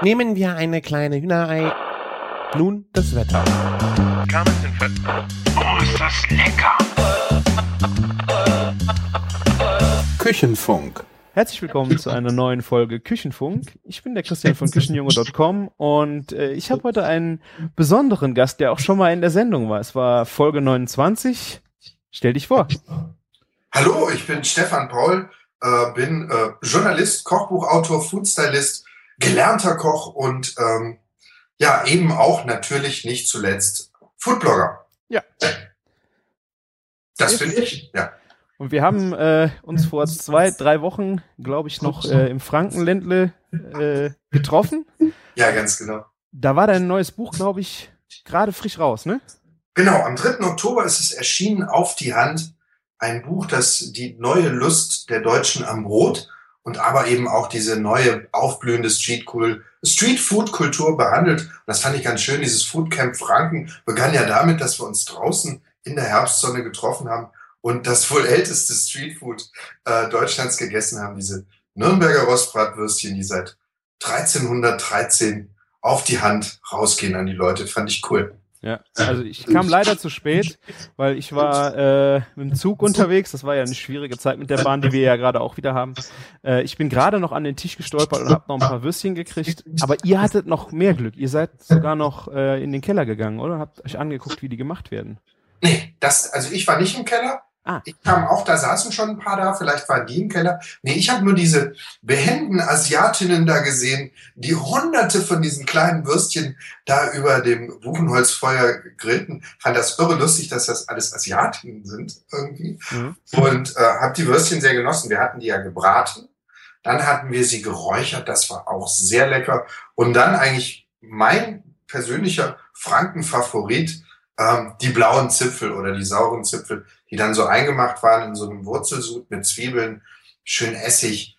Nehmen wir eine kleine Hühnerei. Nun das Wetter. Oh, ist das lecker! Küchenfunk. Herzlich willkommen zu einer neuen Folge Küchenfunk. Ich bin der Christian von Küchenjunge.com und äh, ich habe heute einen besonderen Gast, der auch schon mal in der Sendung war. Es war Folge 29. Stell dich vor. Hallo, ich bin Stefan Paul, äh, bin äh, Journalist, Kochbuchautor, Foodstylist, gelernter Koch und ähm, ja, eben auch natürlich nicht zuletzt Foodblogger. Ja. Das bin ich, ja. Und wir haben äh, uns vor zwei, drei Wochen, glaube ich, noch äh, im Frankenländle äh, getroffen. Ja, ganz genau. Da war dein neues Buch, glaube ich, gerade frisch raus, ne? Genau, am 3. Oktober ist es erschienen auf die Hand. Ein Buch, das die neue Lust der Deutschen am Brot und aber eben auch diese neue aufblühende Street-Food-Kultur behandelt. Und das fand ich ganz schön. Dieses Foodcamp Franken begann ja damit, dass wir uns draußen in der Herbstsonne getroffen haben und das wohl älteste Streetfood äh, Deutschlands gegessen haben. Diese Nürnberger Rostbratwürstchen, die seit 1313 auf die Hand rausgehen an die Leute. Fand ich cool. Ja, also ich kam leider zu spät, weil ich war äh, mit dem Zug unterwegs. Das war ja eine schwierige Zeit mit der Bahn, die wir ja gerade auch wieder haben. Äh, ich bin gerade noch an den Tisch gestolpert und habe noch ein paar Würstchen gekriegt. Aber ihr hattet noch mehr Glück. Ihr seid sogar noch äh, in den Keller gegangen, oder? Habt euch angeguckt, wie die gemacht werden. Nee, das, also ich war nicht im Keller. Ah. Ich kam auch, da saßen schon ein paar da, vielleicht waren die im Keller. Nee, ich habe nur diese behenden Asiatinnen da gesehen, die hunderte von diesen kleinen Würstchen da über dem Buchenholzfeuer grillten. Fand das irre lustig, dass das alles Asiatinnen sind irgendwie. Mhm. Und äh, habe die Würstchen sehr genossen. Wir hatten die ja gebraten. Dann hatten wir sie geräuchert, das war auch sehr lecker. Und dann eigentlich mein persönlicher Frankenfavorit, ähm, die blauen Zipfel oder die sauren Zipfel, die dann so eingemacht waren in so einem Wurzelsud mit Zwiebeln, schön Essig.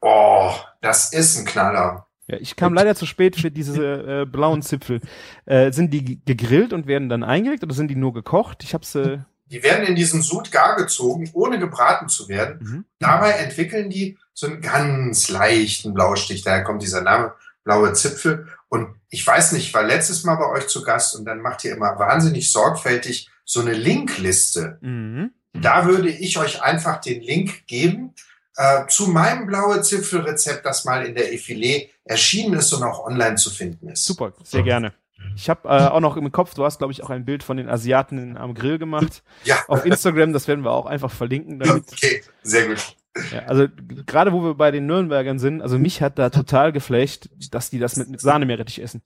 Oh, das ist ein Knaller. Ja, ich kam leider zu spät für diese äh, blauen Zipfel. Äh, sind die gegrillt und werden dann eingelegt oder sind die nur gekocht? Ich hab's. Äh, Die werden in diesen Sud gar gezogen, ohne gebraten zu werden. mhm. Dabei entwickeln die so einen ganz leichten Blaustich. Daher kommt dieser Name blaue Zipfel. Und ich weiß nicht, ich war letztes Mal bei euch zu Gast und dann macht ihr immer wahnsinnig sorgfältig so eine Linkliste. Mhm. Da würde ich euch einfach den Link geben äh, zu meinem blaue Zipfelrezept, das mal in der Effilé erschienen ist und auch online zu finden ist. Super, sehr gerne. Ich habe äh, auch noch im Kopf, du hast, glaube ich, auch ein Bild von den Asiaten am Grill gemacht. Ja, Auf Instagram, das werden wir auch einfach verlinken. Damit, okay, sehr gut. Ja, also gerade wo wir bei den Nürnbergern sind, also mich hat da total geflecht, dass die das mit, mit Sahnemeerrettich essen.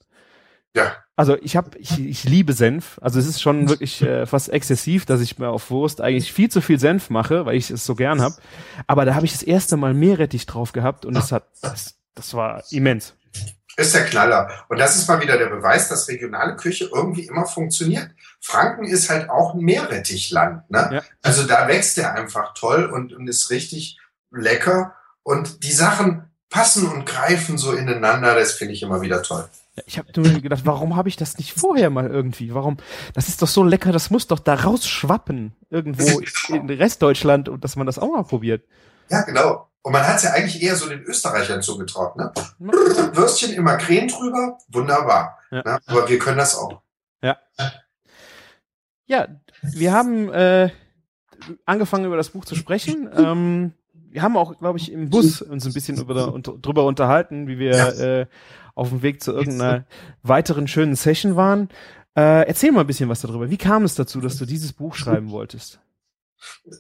Ja, Also ich habe, ich, ich liebe Senf. Also es ist schon wirklich äh, fast exzessiv, dass ich mir auf Wurst eigentlich viel zu viel Senf mache, weil ich es so gern hab. Aber da habe ich das erste Mal Meerrettich drauf gehabt und es hat, das, das war immens. Ist der Knaller. Und das ist mal wieder der Beweis, dass regionale Küche irgendwie immer funktioniert. Franken ist halt auch ein Meerrettichland. Ne? Ja. Also da wächst der einfach toll und, und ist richtig lecker. Und die Sachen passen und greifen so ineinander. Das finde ich immer wieder toll. Ich habe nur gedacht, warum habe ich das nicht vorher mal irgendwie? Warum? Das ist doch so lecker, das muss doch da rausschwappen irgendwo in Restdeutschland und dass man das auch mal probiert. Ja, genau. Und man hat es ja eigentlich eher so den Österreichern zugetraut. Ne? Würstchen immer Creme drüber, wunderbar. Ja. Ne? Aber wir können das auch. Ja, wir haben äh, angefangen über das Buch zu sprechen. Ähm, wir haben auch, glaube ich, im Bus uns ein bisschen über, unter, drüber unterhalten, wie wir Ja. äh, auf dem Weg zu irgendeiner weiteren schönen Session waren. Äh, erzähl mal ein bisschen was darüber. Wie kam es dazu, dass du dieses Buch schreiben wolltest?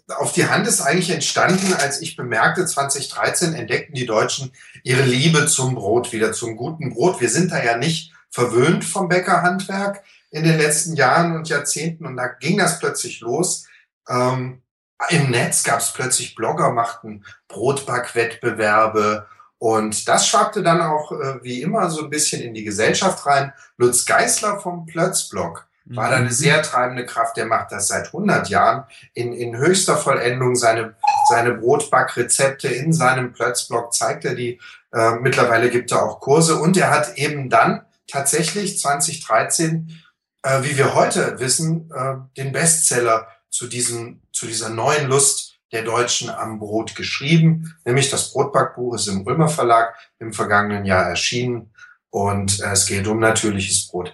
Auf die Hand ist eigentlich entstanden, als ich bemerkte, 2013 entdeckten die Deutschen ihre Liebe zum Brot wieder, zum guten Brot. Wir sind da ja nicht verwöhnt vom Bäckerhandwerk in den letzten Jahren und Jahrzehnten und da ging das plötzlich los. Ähm, Im Netz gab es plötzlich Blogger, machten Brotbackwettbewerbe und das schwappte dann auch äh, wie immer so ein bisschen in die Gesellschaft rein. Lutz Geißler vom Plötzblog war da eine sehr treibende Kraft. Der macht das seit 100 Jahren in, in höchster Vollendung. Seine, seine Brotbackrezepte in seinem Plötzblog zeigt er die. Äh, mittlerweile gibt er auch Kurse und er hat eben dann tatsächlich 2013, äh, wie wir heute wissen, äh, den Bestseller zu diesem, zu dieser neuen Lust der Deutschen am Brot geschrieben. Nämlich das Brotbackbuch ist im Ulmer Verlag im vergangenen Jahr erschienen. Und äh, es geht um natürliches Brot.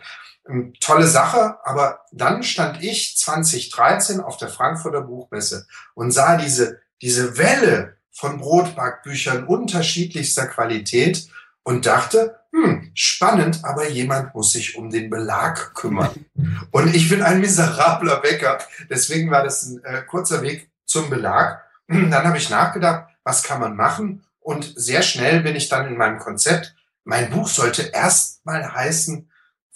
Ähm, tolle Sache, aber dann stand ich 2013 auf der Frankfurter Buchmesse und sah diese, diese Welle von Brotbackbüchern unterschiedlichster Qualität und dachte, hm, spannend, aber jemand muss sich um den Belag kümmern. Und ich bin ein miserabler Bäcker, deswegen war das ein äh, kurzer Weg zum Belag. Dann habe ich nachgedacht, was kann man machen? Und sehr schnell bin ich dann in meinem Konzept. Mein Buch sollte erst mal heißen,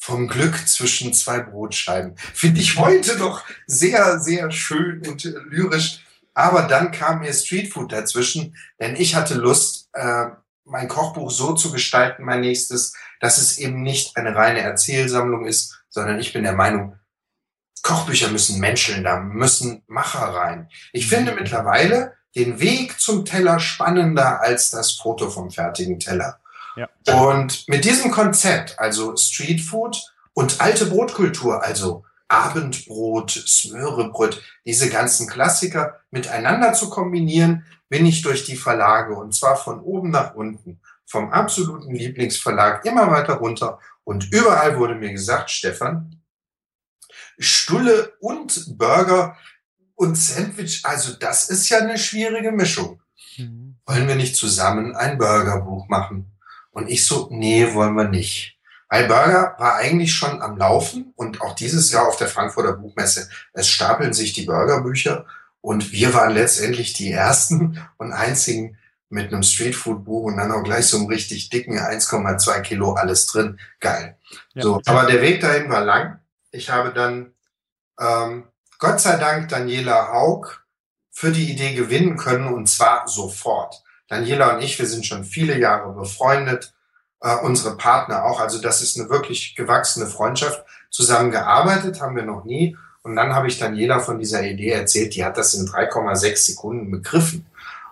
vom Glück zwischen zwei Brotscheiben. Finde ich heute noch sehr, sehr schön und lyrisch. Aber dann kam mir Streetfood dazwischen, denn ich hatte Lust, äh, mein Kochbuch so zu gestalten, mein nächstes, dass es eben nicht eine reine Erzählsammlung ist, sondern ich bin der Meinung, Kochbücher müssen menscheln, da müssen Macher rein. Ich finde mittlerweile den Weg zum Teller spannender als das Foto vom fertigen Teller. Ja. Und mit diesem Konzept, also Streetfood und alte Brotkultur, also Abendbrot, Smörebrot, diese ganzen Klassiker miteinander zu kombinieren, bin ich durch die Verlage und zwar von oben nach unten, vom absoluten Lieblingsverlag immer weiter runter und überall wurde mir gesagt, Stefan, Stulle und Burger und Sandwich, also das ist ja eine schwierige Mischung. Mhm. Wollen wir nicht zusammen ein Burgerbuch machen? Und ich so, nee, wollen wir nicht. Weil Burger war eigentlich schon am Laufen und auch dieses Jahr auf der Frankfurter Buchmesse. Es stapeln sich die Burgerbücher und wir waren letztendlich die ersten und einzigen mit einem Streetfood-Buch und dann auch gleich so einem richtig dicken 1,2 Kilo alles drin. Geil. Ja. So, aber der Weg dahin war lang. Ich habe dann ähm, Gott sei Dank Daniela Haug für die Idee gewinnen können und zwar sofort. Daniela und ich, wir sind schon viele Jahre befreundet, äh, unsere Partner auch. Also das ist eine wirklich gewachsene Freundschaft. Zusammengearbeitet haben wir noch nie. Und dann habe ich Daniela von dieser Idee erzählt, die hat das in 3,6 Sekunden begriffen.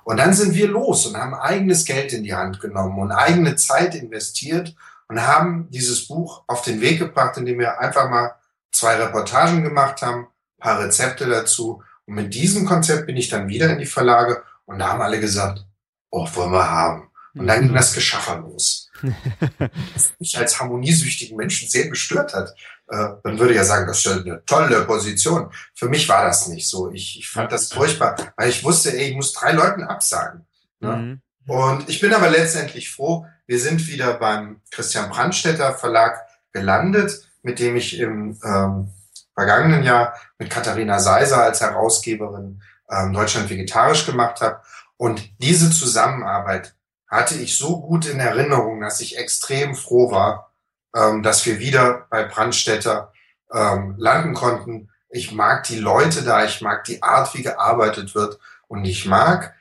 Und dann sind wir los und haben eigenes Geld in die Hand genommen und eigene Zeit investiert und haben dieses Buch auf den Weg gebracht, indem wir einfach mal zwei Reportagen gemacht haben, paar Rezepte dazu. Und mit diesem Konzept bin ich dann wieder in die Verlage und da haben alle gesagt, oh, wollen wir haben. Und dann ging das Geschaffer los. Was mich als harmoniesüchtigen Menschen sehr gestört hat. Äh, man würde ja sagen, das ist eine tolle Position. Für mich war das nicht so. Ich, ich fand das furchtbar, weil ich wusste, ey, ich muss drei Leuten absagen. Ne? Mhm. Und ich bin aber letztendlich froh, wir sind wieder beim Christian Brandstätter Verlag gelandet, mit dem ich im ähm, vergangenen Jahr mit Katharina Seiser als Herausgeberin ähm, Deutschland vegetarisch gemacht habe. Und diese Zusammenarbeit hatte ich so gut in Erinnerung, dass ich extrem froh war, ähm, dass wir wieder bei Brandstätter ähm, landen konnten. Ich mag die Leute da, ich mag die Art, wie gearbeitet wird und ich mag,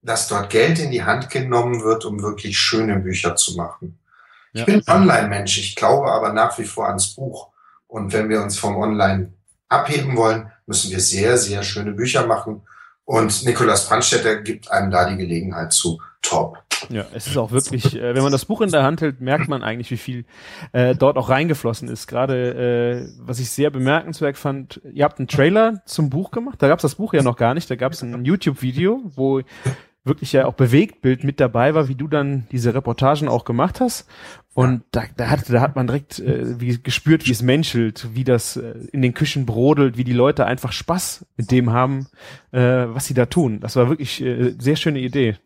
dass dort Geld in die Hand genommen wird, um wirklich schöne Bücher zu machen. Ja. Ich bin Online-Mensch, ich glaube aber nach wie vor ans Buch. Und wenn wir uns vom Online abheben wollen, müssen wir sehr, sehr schöne Bücher machen. Und Nikolaus Brandstätter gibt einem da die Gelegenheit zu. Top. Ja, es ist auch wirklich, äh, wenn man das Buch in der Hand hält, merkt man eigentlich, wie viel äh, dort auch reingeflossen ist. Gerade, äh, was ich sehr bemerkenswert fand, ihr habt einen Trailer zum Buch gemacht. Da gab es das Buch ja noch gar nicht. Da gab es ein YouTube-Video, wo wirklich ja auch Bewegtbild mit dabei war, wie du dann diese Reportagen auch gemacht hast. Und da, da, hat, da hat man direkt äh, wie gespürt, wie es menschelt, wie das äh, in den Küchen brodelt, wie die Leute einfach Spaß mit dem haben, äh, was sie da tun. Das war wirklich äh, sehr schöne Idee.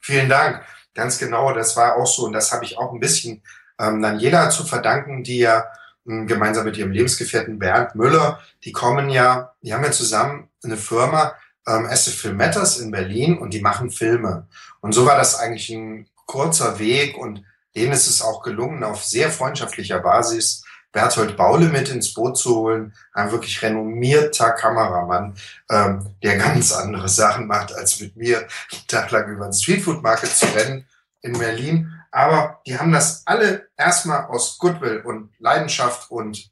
Vielen Dank. Ganz genau, das war auch so und das habe ich auch ein bisschen ähm, jeder zu verdanken, die ja äh, gemeinsam mit ihrem Lebensgefährten Bernd Müller, die kommen ja, die haben ja zusammen eine Firma, ähm, SF Film Matters in Berlin und die machen Filme. Und so war das eigentlich ein kurzer Weg und denen ist es auch gelungen, auf sehr freundschaftlicher Basis Berthold Baule mit ins Boot zu holen, ein wirklich renommierter Kameramann, ähm, der ganz andere Sachen macht, als mit mir einen Tag lang über den Streetfood Market zu rennen in Berlin. Aber die haben das alle erstmal aus Goodwill und Leidenschaft und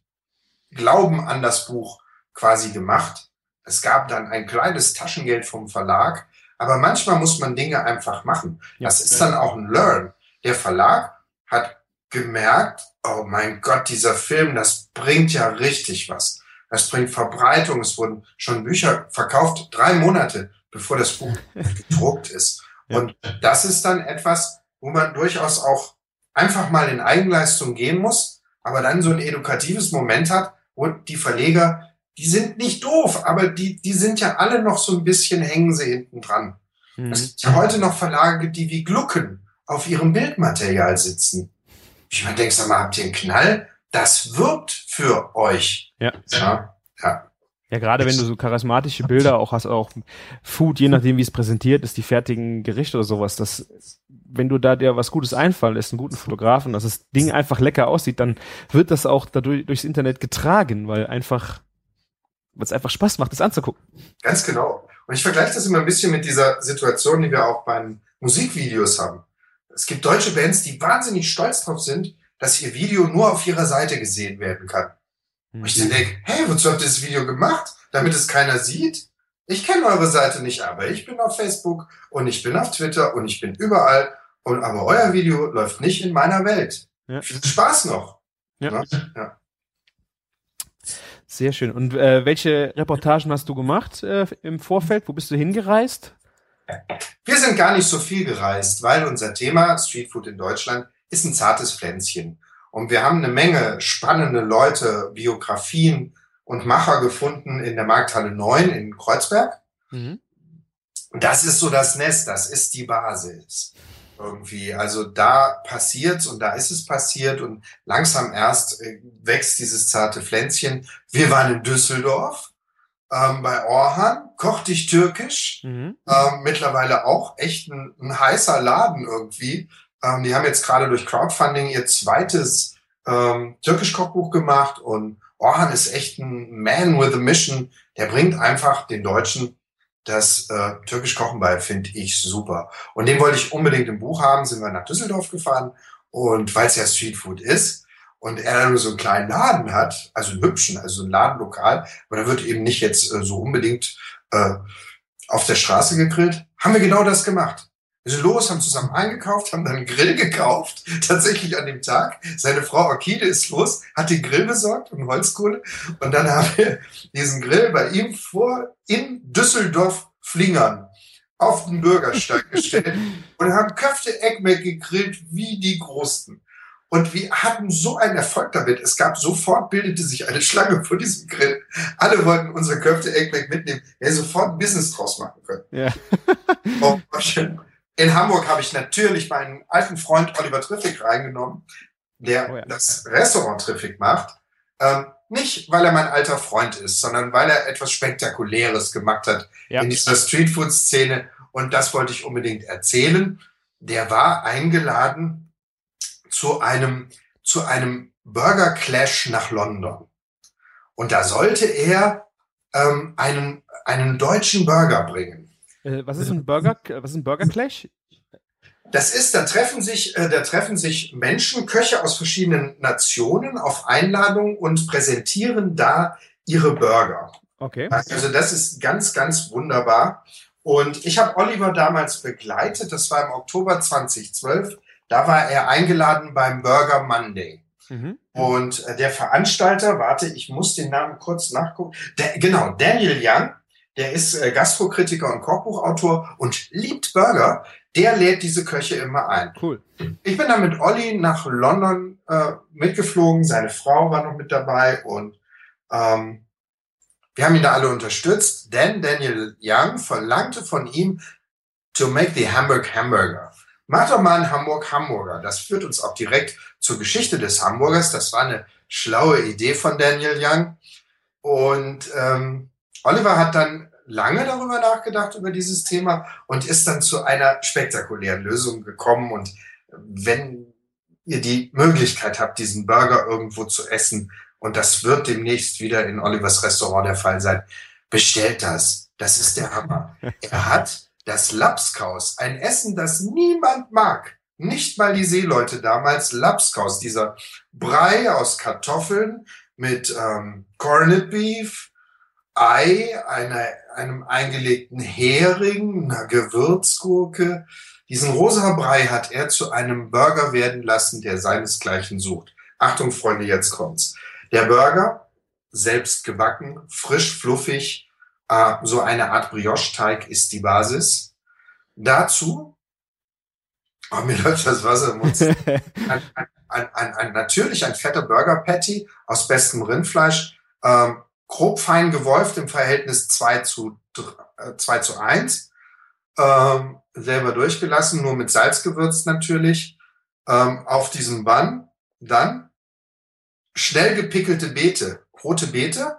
Glauben an das Buch quasi gemacht. Es gab dann ein kleines Taschengeld vom Verlag, aber manchmal muss man Dinge einfach machen. Ja. Das ist dann auch ein Learn. Der Verlag hat gemerkt, oh mein Gott, dieser Film, das bringt ja richtig was. Das bringt Verbreitung. Es wurden schon Bücher verkauft, drei Monate, bevor das Buch gedruckt ist. Ja. Und das ist dann etwas, wo man durchaus auch einfach mal in Eigenleistung gehen muss, aber dann so ein edukatives Moment hat, wo die Verleger, die sind nicht doof, aber die, die sind ja alle noch so ein bisschen hängen sie hinten dran. Mhm. Es gibt ja heute noch Verlage, die wie Glucken auf ihrem Bildmaterial sitzen. Ich meine, denkst du mal, habt ihr einen Knall? Das wirbt für euch. Ja. Ja, ja. Ja, gerade wenn du so charismatische Bilder auch hast, auch Food, je nachdem wie es präsentiert ist, die fertigen Gerichte oder sowas, das, wenn du da dir was Gutes einfallen lässt, einen guten Fotografen, dass das Ding einfach lecker aussieht, dann wird das auch dadurch durchs Internet getragen, weil einfach, weil es einfach Spaß macht, das anzugucken. Ganz genau. Und ich vergleiche das immer ein bisschen mit dieser Situation, die wir auch beim Musikvideos haben. Es gibt deutsche Bands, die wahnsinnig stolz drauf sind, dass ihr Video nur auf ihrer Seite gesehen werden kann. Und ich dann denke, hey, wozu habt ihr das Video gemacht? Damit es keiner sieht? Ich kenne eure Seite nicht, aber ich bin auf Facebook und ich bin auf Twitter und ich bin überall. Und aber euer Video läuft nicht in meiner Welt. Ja. Viel Spaß noch. Ja. Ne? ja. Sehr schön. Und äh, welche Reportagen hast du gemacht äh, im Vorfeld? Wo bist du hingereist? Wir sind gar nicht so viel gereist, weil unser Thema Streetfood in Deutschland ist ein zartes Pflänzchen. Und wir haben eine Menge spannende Leute, Biografien und Macher gefunden in der Markthalle 9 in Kreuzberg. Mhm. Das ist so das Nest, das ist die Basis irgendwie. Also da passiert's und da ist es passiert und langsam erst äh, wächst dieses zarte Pflänzchen. Wir waren in Düsseldorf ähm, bei Orhan, koch dich türkisch. Mhm. Ähm, mittlerweile auch echt ein, ein heißer Laden irgendwie. Ähm, die haben jetzt gerade durch Crowdfunding ihr zweites ähm, Türkisch-Kochbuch gemacht und Orhan ist echt ein Man with a Mission. Der bringt einfach den Deutschen das äh, Türkisch Kochen bei, finde ich super. Und den wollte ich unbedingt im Buch haben, sind wir nach Düsseldorf gefahren und weil es ja Streetfood ist und er dann nur so einen kleinen Laden hat, also einen hübschen, also ein Ladenlokal, aber da wird eben nicht jetzt äh, so unbedingt äh, auf der Straße gegrillt, haben wir genau das gemacht. Wir sind los, haben zusammen eingekauft, haben dann einen Grill gekauft, tatsächlich an dem Tag. Seine Frau Orchide ist los, hat den Grill besorgt und Holzkohle. Und dann haben wir diesen Grill bei ihm vor in Düsseldorf Flingern auf den Bürgersteig gestellt und haben Köfte Eckmeck gegrillt wie die Großen. Und wir hatten so einen Erfolg damit. Es gab sofort, bildete sich eine Schlange vor diesem Grill. Alle wollten unsere Köfte Eggback mitnehmen. Wir hätten sofort ein Business draus machen können. Ja. Oh. In Hamburg habe ich natürlich meinen alten Freund Oliver Triffig reingenommen, der Oh ja. das Restaurant Triffig macht. Ähm, nicht, weil er mein alter Freund ist, sondern weil er etwas Spektakuläres gemacht hat Ja. in dieser Streetfood-Szene. Und das wollte ich unbedingt erzählen. Der war eingeladen zu einem, zu einem Burger Clash nach London. Und da sollte er ähm, einen, einen deutschen Burger bringen. Äh, was ist ein Burger? Was ist ein Burger Clash? Das ist, da treffen sich, äh, da treffen sich Menschen, Köche aus verschiedenen Nationen auf Einladung und präsentieren da ihre Burger. Okay. Also das ist ganz, ganz wunderbar. Und ich habe Oliver damals begleitet, das war im Oktober 2012. Da war er eingeladen beim Burger Monday. Mhm. Und äh, der Veranstalter, warte, ich muss den Namen kurz nachgucken. Der, genau, Daniel Young, der ist äh, Gastrokritiker und Kochbuchautor und liebt Burger. Der lädt diese Köche immer ein. Cool. Ich bin dann mit Olli nach London äh, mitgeflogen. Seine Frau war noch mit dabei und ähm, wir haben ihn da alle unterstützt, denn Daniel Young verlangte von ihm to make the Hamburg Hamburger. Mach doch mal einen Hamburg Hamburger. Das führt uns auch direkt zur Geschichte des Hamburgers. Das war eine schlaue Idee von Daniel Young. Und ähm, Oliver hat dann lange darüber nachgedacht, über dieses Thema und ist dann zu einer spektakulären Lösung gekommen. Und wenn ihr die Möglichkeit habt, diesen Burger irgendwo zu essen, und das wird demnächst wieder in Olivers Restaurant der Fall sein, bestellt das. Das ist der Hammer. Er hat das Lapskaus, ein Essen, das niemand mag. Nicht mal die Seeleute damals. Lapskaus, dieser Brei aus Kartoffeln mit ähm, Corned Beef, Ei, einer, einem eingelegten Hering, einer Gewürzgurke. Diesen rosa Brei hat er zu einem Burger werden lassen, der seinesgleichen sucht. Achtung, Freunde, jetzt kommt's. Der Burger, selbst gebacken, frisch, fluffig, äh, so eine Art Brioche-Teig ist die Basis. Dazu Oh, mir läuft das Wasser im Mund. ein, ein, ein, natürlich ein fetter Burger Patty aus bestem Rindfleisch, ähm, grob fein gewolft im Verhältnis 2 zu, äh, 2 zu 1. Ähm, selber durchgelassen, nur mit Salz gewürzt natürlich. Ähm, auf diesem Bann dann schnell gepickelte Beete, rote Beete.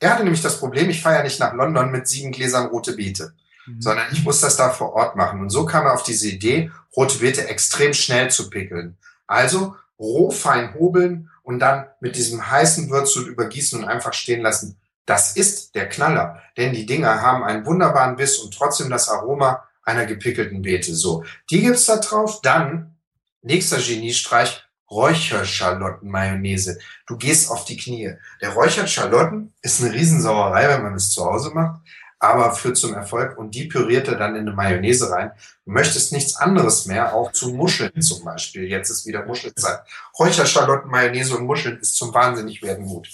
Er hatte nämlich das Problem, ich fahre ja nicht nach London mit sieben Gläsern rote Beete, mhm. sondern ich muss das da vor Ort machen. Und so kam er auf diese Idee, rote Beete extrem schnell zu pickeln. Also roh fein hobeln und dann mit diesem heißen Würzsud übergießen und einfach stehen lassen. Das ist der Knaller, denn die Dinger haben einen wunderbaren Biss und trotzdem das Aroma einer gepickelten Beete. So, die gibt's da drauf. Dann nächster Geniestreich Räucherschalotten-Mayonnaise. Du gehst auf die Knie. Der räuchert Schalotten ist eine Riesensauerei, wenn man es zu Hause macht aber führt zum Erfolg und die püriert er dann in eine Mayonnaise rein. Du möchtest nichts anderes mehr, auch zu Muscheln zum Beispiel. Jetzt ist wieder Muschelzeit. Räucherschalotten, Mayonnaise und Muscheln ist zum wahnsinnig werden gut.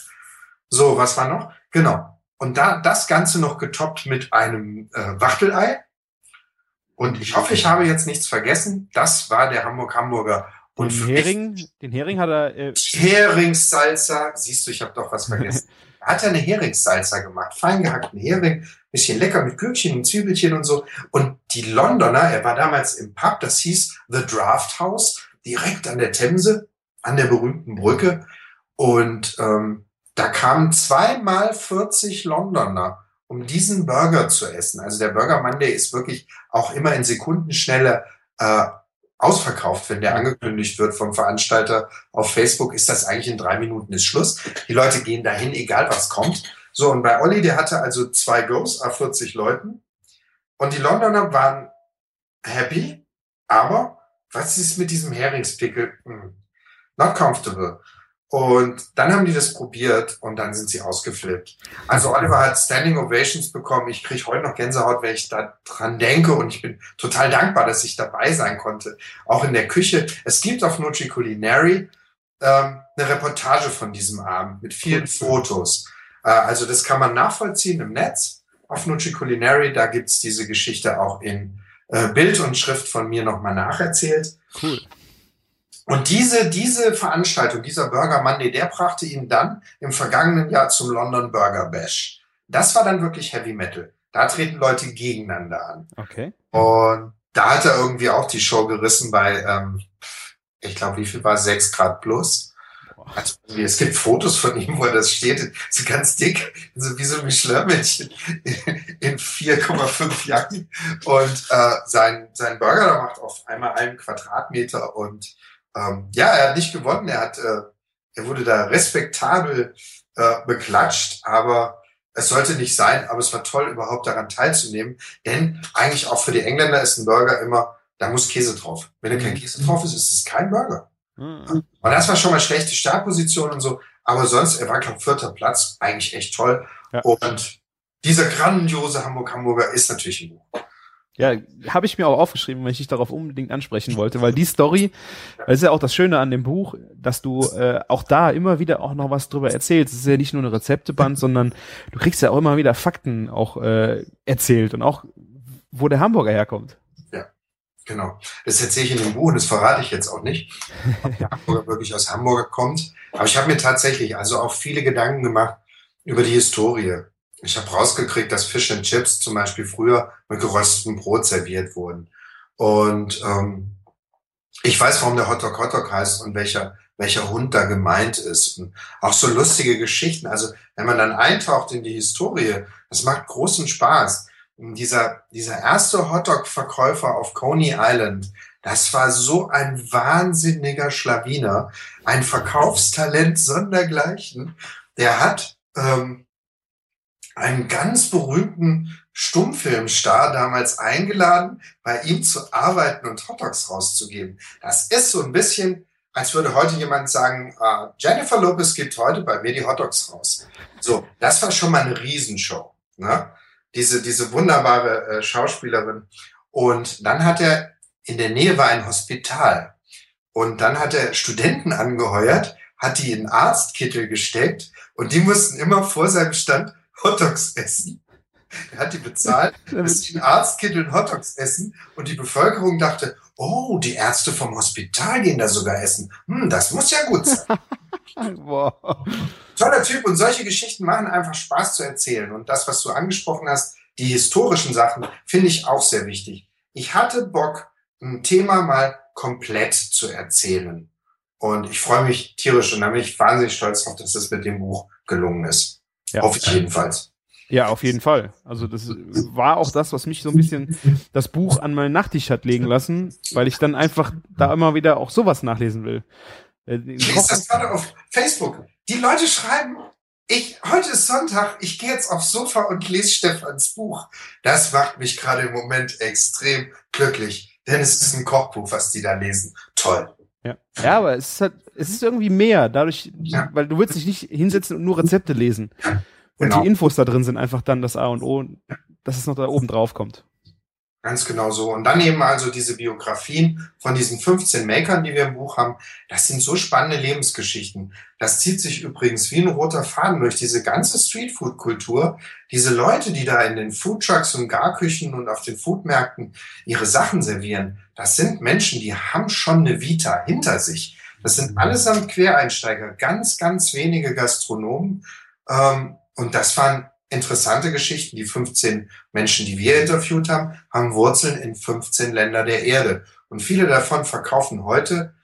So, was war noch? Genau. Und da das Ganze noch getoppt mit einem äh, Wachtelei. Und ich hoffe, ich habe jetzt nichts vergessen. Das war der Hamburg-Hamburger. Und den Hering, den Hering hat er. Äh Heringssalsa. Siehst du, ich habe doch was vergessen. hat er eine Heringssalsa gemacht, fein gehackten Hering, bisschen lecker mit Gürkchen und Zwiebelchen und so. Und die Londoner, er war damals im Pub, das hieß The Draft House, direkt an der Themse, an der berühmten Brücke. Und ähm, da kamen zweimal 40 Londoner, um diesen Burger zu essen. Also der Burger Monday ist wirklich auch immer in Sekundenschnelle äh, ausverkauft, wenn der angekündigt wird vom Veranstalter auf Facebook, ist das eigentlich in drei Minuten ist Schluss. Die Leute gehen dahin, egal was kommt. So, und bei Olli, der hatte also zwei Goes a 40 Leuten. Und die Londoner waren happy, aber was ist mit diesem Heringspickel? Hm, not comfortable. Und dann haben die das probiert und dann sind sie ausgeflippt. Also Oliver hat Standing Ovations bekommen. Ich kriege heute noch Gänsehaut, wenn ich da dran denke und ich bin total dankbar, dass ich dabei sein konnte. Auch in der Küche. Es gibt auf Nutri Culinary ähm, eine Reportage von diesem Abend mit vielen Fotos. Äh, also das kann man nachvollziehen im Netz auf Nutri Culinary. Da gibt's diese Geschichte auch in äh, Bild und Schrift von mir nochmal nacherzählt. Cool. Und diese, diese Veranstaltung, dieser Burger Monday, der brachte ihn dann im vergangenen Jahr zum London Burger Bash. Das war dann wirklich Heavy Metal. Da treten Leute gegeneinander an. Okay. Und da hat er irgendwie auch die Show gerissen bei, ähm, ich glaube, wie viel war es? 6 Grad plus. Also, es gibt Fotos von ihm, wo er das steht, so ganz dick, so wie so ein Michelin-Männchen in 4,5 Jacken. Und äh, sein, sein Burger, da macht auf einmal einen Quadratmeter und ähm, ja, er hat nicht gewonnen. Er hat, äh, er wurde da respektabel äh, beklatscht, aber es sollte nicht sein. Aber es war toll, überhaupt daran teilzunehmen, denn eigentlich auch für die Engländer ist ein Burger immer, da muss Käse drauf. Wenn da kein mhm. Käse drauf ist, ist es kein Burger. Mhm. Und das war schon mal schlechte Startposition und so. Aber sonst, er war, glaube vierter Platz, eigentlich echt toll. Ja. Und dieser grandiose Hamburg-Hamburger ist natürlich ein Buch. Ja, habe ich mir auch aufgeschrieben, weil ich dich darauf unbedingt ansprechen wollte, weil die Story, das ist ja auch das Schöne an dem Buch, dass du äh, auch da immer wieder auch noch was drüber erzählst. Es ist ja nicht nur eine Rezepteband, sondern du kriegst ja auch immer wieder Fakten auch äh, erzählt und auch, wo der Hamburger herkommt. Genau. Das erzähle ich in dem Buch und das verrate ich jetzt auch nicht, ob der Hamburger wirklich aus Hamburger kommt. Aber ich habe mir tatsächlich also auch viele Gedanken gemacht über die Historie ich habe rausgekriegt, dass Fish and Chips zum Beispiel früher mit geröstetem Brot serviert wurden. Und ähm, ich weiß, warum der Hotdog Hotdog heißt und welcher welcher Hund da gemeint ist. Und auch so lustige Geschichten. Also wenn man dann eintaucht in die Historie, das macht großen Spaß. Dieser, dieser erste Hotdog-Verkäufer auf Coney Island, das war so ein wahnsinniger Schlawiner, ein Verkaufstalent sondergleichen. Der hat ähm, einen ganz berühmten Stummfilmstar damals eingeladen, bei ihm zu arbeiten und Hotdogs rauszugeben. Das ist so ein bisschen, als würde heute jemand sagen, uh, Jennifer Lopez gibt heute bei mir die Hotdogs raus. So, das war schon mal eine Riesenshow. Ne? Diese, diese wunderbare äh, Schauspielerin. Und dann hat er, in der Nähe war ein Hospital. Und dann hat er Studenten angeheuert, hat die in Arztkittel gesteckt und die mussten immer vor seinem Stand Hotdogs essen. Er hat die bezahlt, dass sie einen Arztkittel und Hotdogs essen und die Bevölkerung dachte, oh, die Ärzte vom Hospital gehen da sogar essen. Hm, das muss ja gut sein. wow. Toller Typ und solche Geschichten machen einfach Spaß zu erzählen. Und das, was du angesprochen hast, die historischen Sachen, finde ich auch sehr wichtig. Ich hatte Bock, ein Thema mal komplett zu erzählen. Und ich freue mich tierisch und da bin ich wahnsinnig stolz drauf, dass das mit dem Buch gelungen ist. Ja. Hoffe ich jedenfalls. Ja, auf jeden Fall. Also das war auch das, was mich so ein bisschen das Buch an meinen Nachttisch hat legen lassen, weil ich dann einfach da immer wieder auch sowas nachlesen will. Äh, ich lese das gerade auf Facebook. Die Leute schreiben, ich, heute ist Sonntag, ich gehe jetzt aufs Sofa und lese Stefans Buch. Das macht mich gerade im Moment extrem glücklich, denn es ist ein Kochbuch, was die da lesen. Toll. Ja, ja aber es ist, halt, es ist irgendwie mehr, dadurch, ja. weil du willst dich nicht hinsetzen und nur Rezepte lesen. Ja. Und genau. die Infos da drin sind einfach dann das A und O, dass es noch da oben drauf kommt. Ganz genau so. Und dann eben also diese Biografien von diesen 15 Makern, die wir im Buch haben. Das sind so spannende Lebensgeschichten. Das zieht sich übrigens wie ein roter Faden durch diese ganze Streetfood-Kultur. Diese Leute, die da in den Foodtrucks und Garküchen und auf den Foodmärkten ihre Sachen servieren, das sind Menschen, die haben schon eine Vita hinter sich. Das sind allesamt Quereinsteiger, ganz, ganz wenige Gastronomen. Ähm, und das waren interessante Geschichten. Die 15 Menschen, die wir interviewt haben, haben Wurzeln in 15 Länder der Erde. Und viele davon verkaufen heute,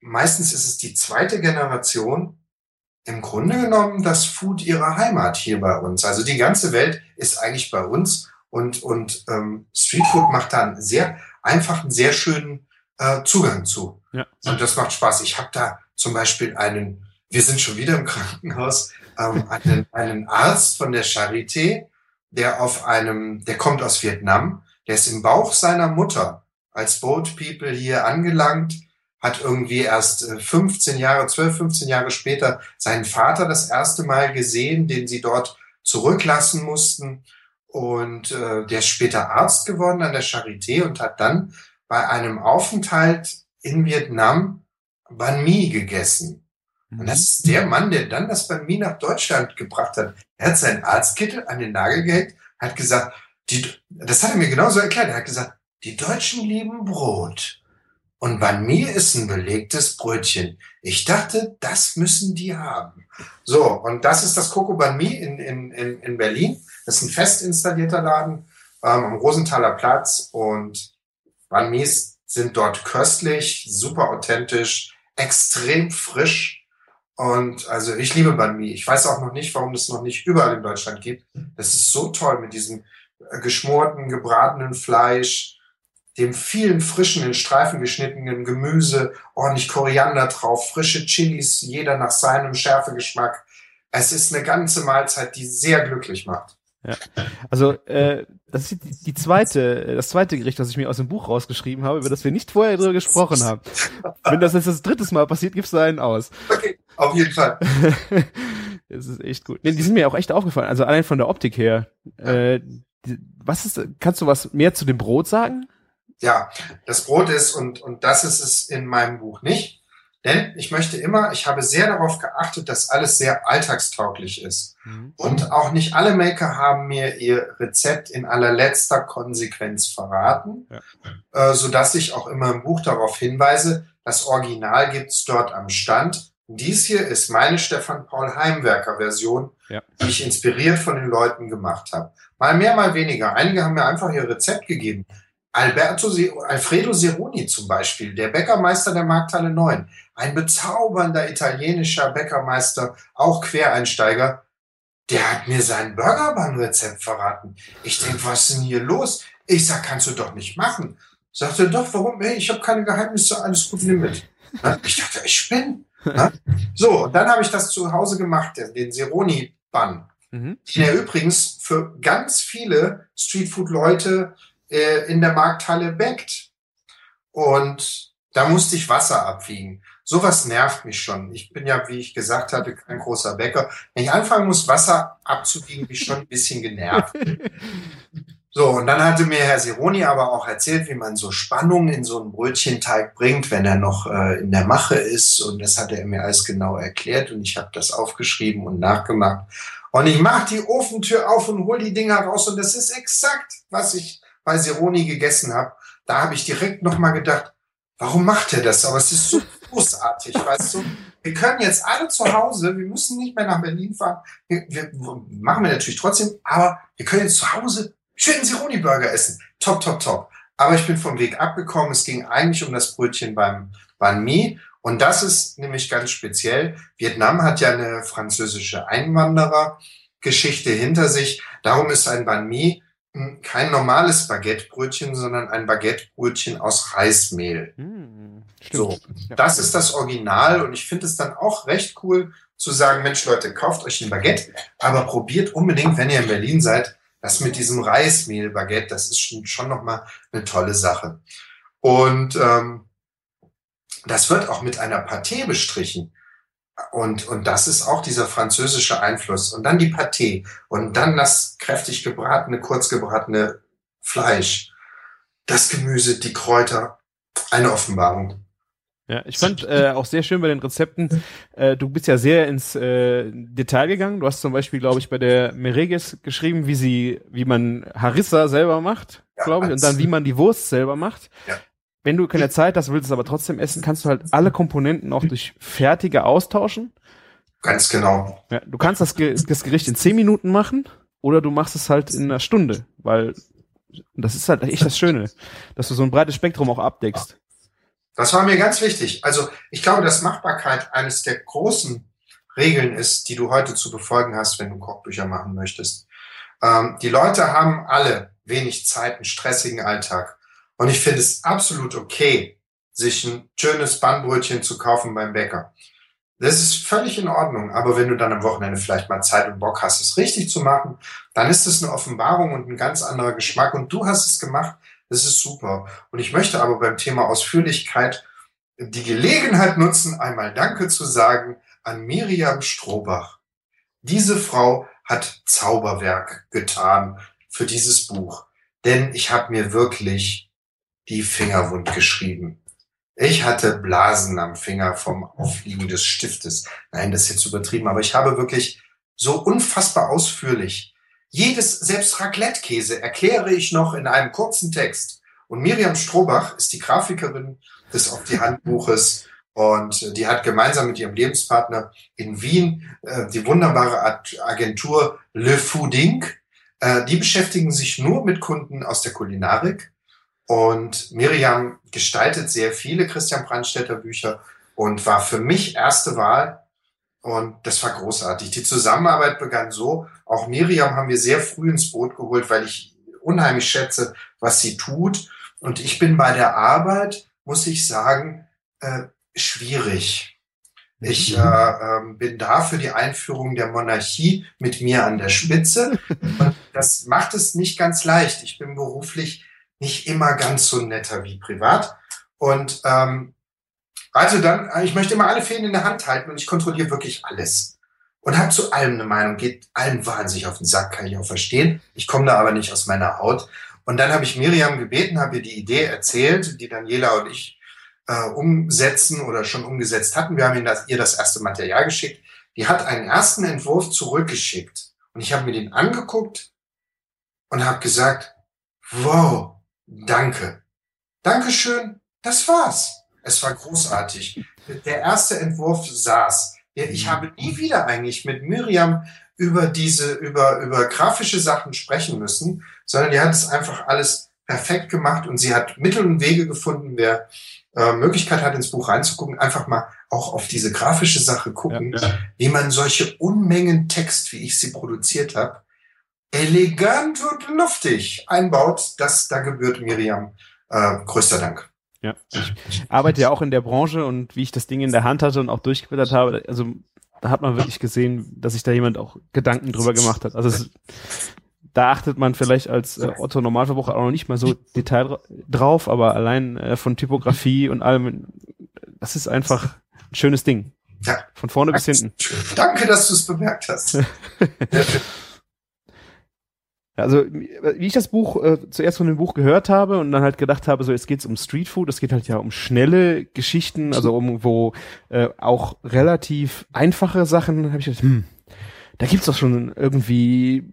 meistens ist es die zweite Generation, im Grunde genommen das Food ihrer Heimat hier bei uns. Also die ganze Welt ist eigentlich bei uns und, und ähm, Streetfood macht da einen sehr einfachen, sehr schönen äh, Zugang zu. Ja. Und das macht Spaß. Ich habe da zum Beispiel einen, wir sind schon wieder im Krankenhaus, ähm, einen, einen Arzt von der Charité, der auf einem, der kommt aus Vietnam, der ist im Bauch seiner Mutter als Boat People hier angelangt, hat irgendwie erst 15 äh, Jahre, 12, 15 Jahre später seinen Vater das erste Mal gesehen, den sie dort zurücklassen mussten. Und äh, der ist später Arzt geworden an der Charité und hat dann bei einem Aufenthalt in Vietnam Banh Mi gegessen. Und das ist der Mann, der dann das mir nach Deutschland gebracht hat. Er hat seinen Arztkittel an den Nagel gehängt, hat gesagt, die, das hat er mir genauso erklärt. Er hat gesagt, die Deutschen lieben Brot. Und bei mir ist ein belegtes Brötchen. Ich dachte, das müssen die haben. So, und das ist das Coco Ban Mi in, in, in, in Berlin. Das ist ein fest installierter Laden ähm, am Rosenthaler Platz. Und Ban Mis sind dort köstlich, super authentisch, extrem frisch. Und also ich liebe Banh Mi. Ich weiß auch noch nicht, warum es noch nicht überall in Deutschland gibt. Das ist so toll mit diesem äh, geschmorten, gebratenen Fleisch, dem vielen frischen, in Streifen geschnittenen Gemüse, ordentlich Koriander drauf, frische Chilis, jeder nach seinem Schärfegeschmack. Es ist eine ganze Mahlzeit, die sehr glücklich macht. Ja. Also äh, das ist die, die zweite, das zweite Gericht, das ich mir aus dem Buch rausgeschrieben habe, über das wir nicht vorher drüber gesprochen haben. Wenn das jetzt das dritte Mal passiert, gibst du einen aus. Okay. Auf jeden Fall. das ist echt gut. Nee, die sind mir auch echt aufgefallen. Also allein von der Optik her. Äh, was ist, kannst du was mehr zu dem Brot sagen? Ja, das Brot ist, und, und das ist es in meinem Buch nicht. Denn ich möchte immer, ich habe sehr darauf geachtet, dass alles sehr alltagstauglich ist. Mhm. Und auch nicht alle Maker haben mir ihr Rezept in allerletzter Konsequenz verraten, ja. äh, sodass ich auch immer im Buch darauf hinweise, das Original gibt's dort am Stand dies hier ist meine Stefan Paul Heimwerker Version, ja. die ich inspiriert von den Leuten gemacht habe. Mal mehr, mal weniger. Einige haben mir einfach ihr Rezept gegeben. Alberto, Alfredo Seroni zum Beispiel, der Bäckermeister der Markthalle 9, ein bezaubernder italienischer Bäckermeister, auch Quereinsteiger, der hat mir sein Burgerbahn-Rezept verraten. Ich denke, was ist denn hier los? Ich sag, kannst du doch nicht machen. Sagte, doch, warum? Hey, ich habe keine Geheimnisse, alles gut, nimm mit. Ich dachte, ich bin. So, und dann habe ich das zu Hause gemacht, den Seroni-Bann. Mhm. Der übrigens für ganz viele Streetfood-Leute äh, in der Markthalle backt. Und da musste ich Wasser abwiegen. Sowas nervt mich schon. Ich bin ja, wie ich gesagt hatte, kein großer Bäcker. Wenn ich anfangen muss, Wasser abzuwiegen, bin ich schon ein bisschen genervt. So, und dann hatte mir Herr Sironi aber auch erzählt, wie man so Spannung in so einen Brötchenteig bringt, wenn er noch äh, in der Mache ist. Und das hat er mir alles genau erklärt und ich habe das aufgeschrieben und nachgemacht. Und ich mache die Ofentür auf und hol die Dinger raus und das ist exakt, was ich bei Seroni gegessen habe. Da habe ich direkt nochmal gedacht, warum macht er das? Aber es ist so großartig, weißt du? Wir können jetzt alle zu Hause, wir müssen nicht mehr nach Berlin fahren. Wir, wir machen wir natürlich trotzdem, aber wir können jetzt zu Hause schönen Sironi-Burger essen. Top, top, top. Aber ich bin vom Weg abgekommen. Es ging eigentlich um das Brötchen beim Banh Mi. Und das ist nämlich ganz speziell. Vietnam hat ja eine französische Einwanderergeschichte hinter sich. Darum ist ein Banh Mi kein normales Baguettebrötchen, sondern ein Baguettebrötchen aus Reismehl. Hm, so, das ist das Original und ich finde es dann auch recht cool zu sagen, Mensch Leute, kauft euch ein Baguette, aber probiert unbedingt, wenn ihr in Berlin seid, das mit diesem Reismehl-Baguette, das ist schon, schon nochmal eine tolle Sache. Und ähm, das wird auch mit einer Pâté bestrichen. Und, und das ist auch dieser französische Einfluss. Und dann die Pâté. Und dann das kräftig gebratene, kurz gebratene Fleisch. Das Gemüse, die Kräuter. Eine Offenbarung. Ja, ich fand äh, auch sehr schön bei den Rezepten, äh, du bist ja sehr ins äh, Detail gegangen. Du hast zum Beispiel, glaube ich, bei der Mereges geschrieben, wie sie, wie man Harissa selber macht, ja, glaube ich, und dann wie man die Wurst selber macht. Ja. Wenn du keine Zeit hast, willst es aber trotzdem essen, kannst du halt alle Komponenten auch durch fertige austauschen. Ganz genau. Ja, du kannst das, das Gericht in zehn Minuten machen oder du machst es halt in einer Stunde, weil das ist halt echt das Schöne, dass du so ein breites Spektrum auch abdeckst. Das war mir ganz wichtig. Also ich glaube, dass Machbarkeit eines der großen Regeln ist, die du heute zu befolgen hast, wenn du Kochbücher machen möchtest. Ähm, die Leute haben alle wenig Zeit, einen stressigen Alltag. Und ich finde es absolut okay, sich ein schönes Bannbrötchen zu kaufen beim Bäcker. Das ist völlig in Ordnung. Aber wenn du dann am Wochenende vielleicht mal Zeit und Bock hast, es richtig zu machen, dann ist es eine Offenbarung und ein ganz anderer Geschmack. Und du hast es gemacht das ist super. Und ich möchte aber beim Thema Ausführlichkeit die Gelegenheit nutzen, einmal Danke zu sagen an Miriam Strohbach. Diese Frau hat Zauberwerk getan für dieses Buch. Denn ich habe mir wirklich die Finger wund geschrieben. Ich hatte Blasen am Finger vom Aufliegen des Stiftes. Nein, das ist jetzt übertrieben, aber ich habe wirklich so unfassbar ausführlich jedes, selbst Raclette-Käse erkläre ich noch in einem kurzen Text. Und Miriam Strohbach ist die Grafikerin des Auf die Handbuches und die hat gemeinsam mit ihrem Lebenspartner in Wien äh, die wunderbare Agentur Le Fooding. Äh, die beschäftigen sich nur mit Kunden aus der Kulinarik. Und Miriam gestaltet sehr viele Christian Brandstätter Bücher und war für mich erste Wahl, und das war großartig. Die Zusammenarbeit begann so. Auch Miriam haben wir sehr früh ins Boot geholt, weil ich unheimlich schätze, was sie tut. Und ich bin bei der Arbeit, muss ich sagen, äh, schwierig. Ich mhm. äh, äh, bin da für die Einführung der Monarchie mit mir an der Spitze. Und das macht es nicht ganz leicht. Ich bin beruflich nicht immer ganz so netter wie privat. Und ähm, also dann, äh, ich möchte immer alle Fäden in der Hand halten und ich kontrolliere wirklich alles. Und habe zu allem eine Meinung, geht allem wahnsinnig auf den Sack, kann ich auch verstehen. Ich komme da aber nicht aus meiner Haut. Und dann habe ich Miriam gebeten, habe ihr die Idee erzählt, die Daniela und ich äh, umsetzen oder schon umgesetzt hatten. Wir haben ihr das erste Material geschickt. Die hat einen ersten Entwurf zurückgeschickt. Und ich habe mir den angeguckt und habe gesagt, wow, danke. Dankeschön, das war's. Es war großartig. Der erste Entwurf saß. Ich habe nie wieder eigentlich mit Miriam über diese, über, über grafische Sachen sprechen müssen, sondern die hat es einfach alles perfekt gemacht und sie hat Mittel und Wege gefunden, wer äh, Möglichkeit hat, ins Buch reinzugucken, einfach mal auch auf diese grafische Sache gucken, ja, ja. wie man solche Unmengen Text, wie ich sie produziert habe, elegant und luftig einbaut. Das, da gebührt Miriam äh, größter Dank. Ja, ich arbeite ja auch in der Branche und wie ich das Ding in der Hand hatte und auch durchgewittert habe, also da hat man wirklich gesehen, dass sich da jemand auch Gedanken drüber gemacht hat. Also es, da achtet man vielleicht als äh, Otto Normalverbraucher auch noch nicht mal so detail drauf, aber allein äh, von Typografie und allem, das ist einfach ein schönes Ding. Ja. Von vorne bis hinten. Danke, dass du es bemerkt hast. Also, wie ich das Buch äh, zuerst von dem Buch gehört habe und dann halt gedacht habe, so jetzt geht's um Streetfood, es geht halt ja um schnelle Geschichten, also um wo äh, auch relativ einfache Sachen, habe ich gedacht, hm, da gibt's doch schon irgendwie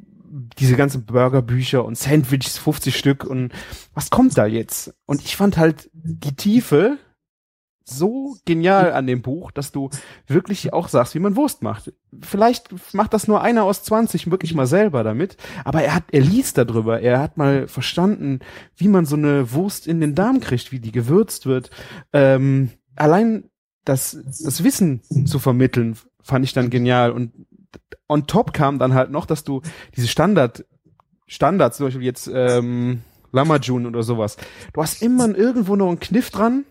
diese ganzen Burgerbücher und Sandwiches 50 Stück und was kommt da jetzt? Und ich fand halt die Tiefe so genial an dem Buch, dass du wirklich auch sagst, wie man Wurst macht. Vielleicht macht das nur einer aus 20 wirklich mal selber damit, aber er hat, er liest darüber, er hat mal verstanden, wie man so eine Wurst in den Darm kriegt, wie die gewürzt wird. Ähm, allein das, das Wissen zu vermitteln, fand ich dann genial und on top kam dann halt noch, dass du diese Standard, Standards, zum Beispiel jetzt ähm, Lamajun oder sowas, du hast immer irgendwo noch einen Kniff dran,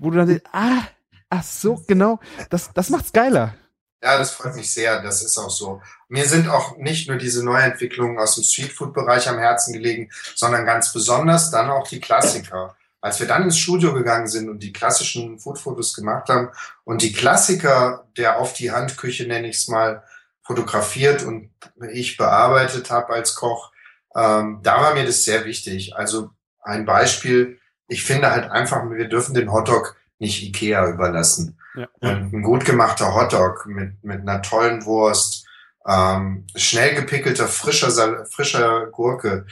wo du dann denkst, ah, ach so, genau, das, das macht's geiler. Ja, das freut mich sehr. Das ist auch so. Mir sind auch nicht nur diese Neuentwicklungen aus dem Streetfood-Bereich am Herzen gelegen, sondern ganz besonders dann auch die Klassiker. Als wir dann ins Studio gegangen sind und die klassischen Foodfotos gemacht haben und die Klassiker der auf die Handküche, nenne ich es mal, fotografiert und ich bearbeitet habe als Koch, ähm, da war mir das sehr wichtig. Also ein Beispiel, ich finde halt einfach, wir dürfen den Hotdog nicht Ikea überlassen. Ja. Und ein gut gemachter Hotdog mit, mit einer tollen Wurst, ähm, schnell gepickelter, frischer, frischer Gurke,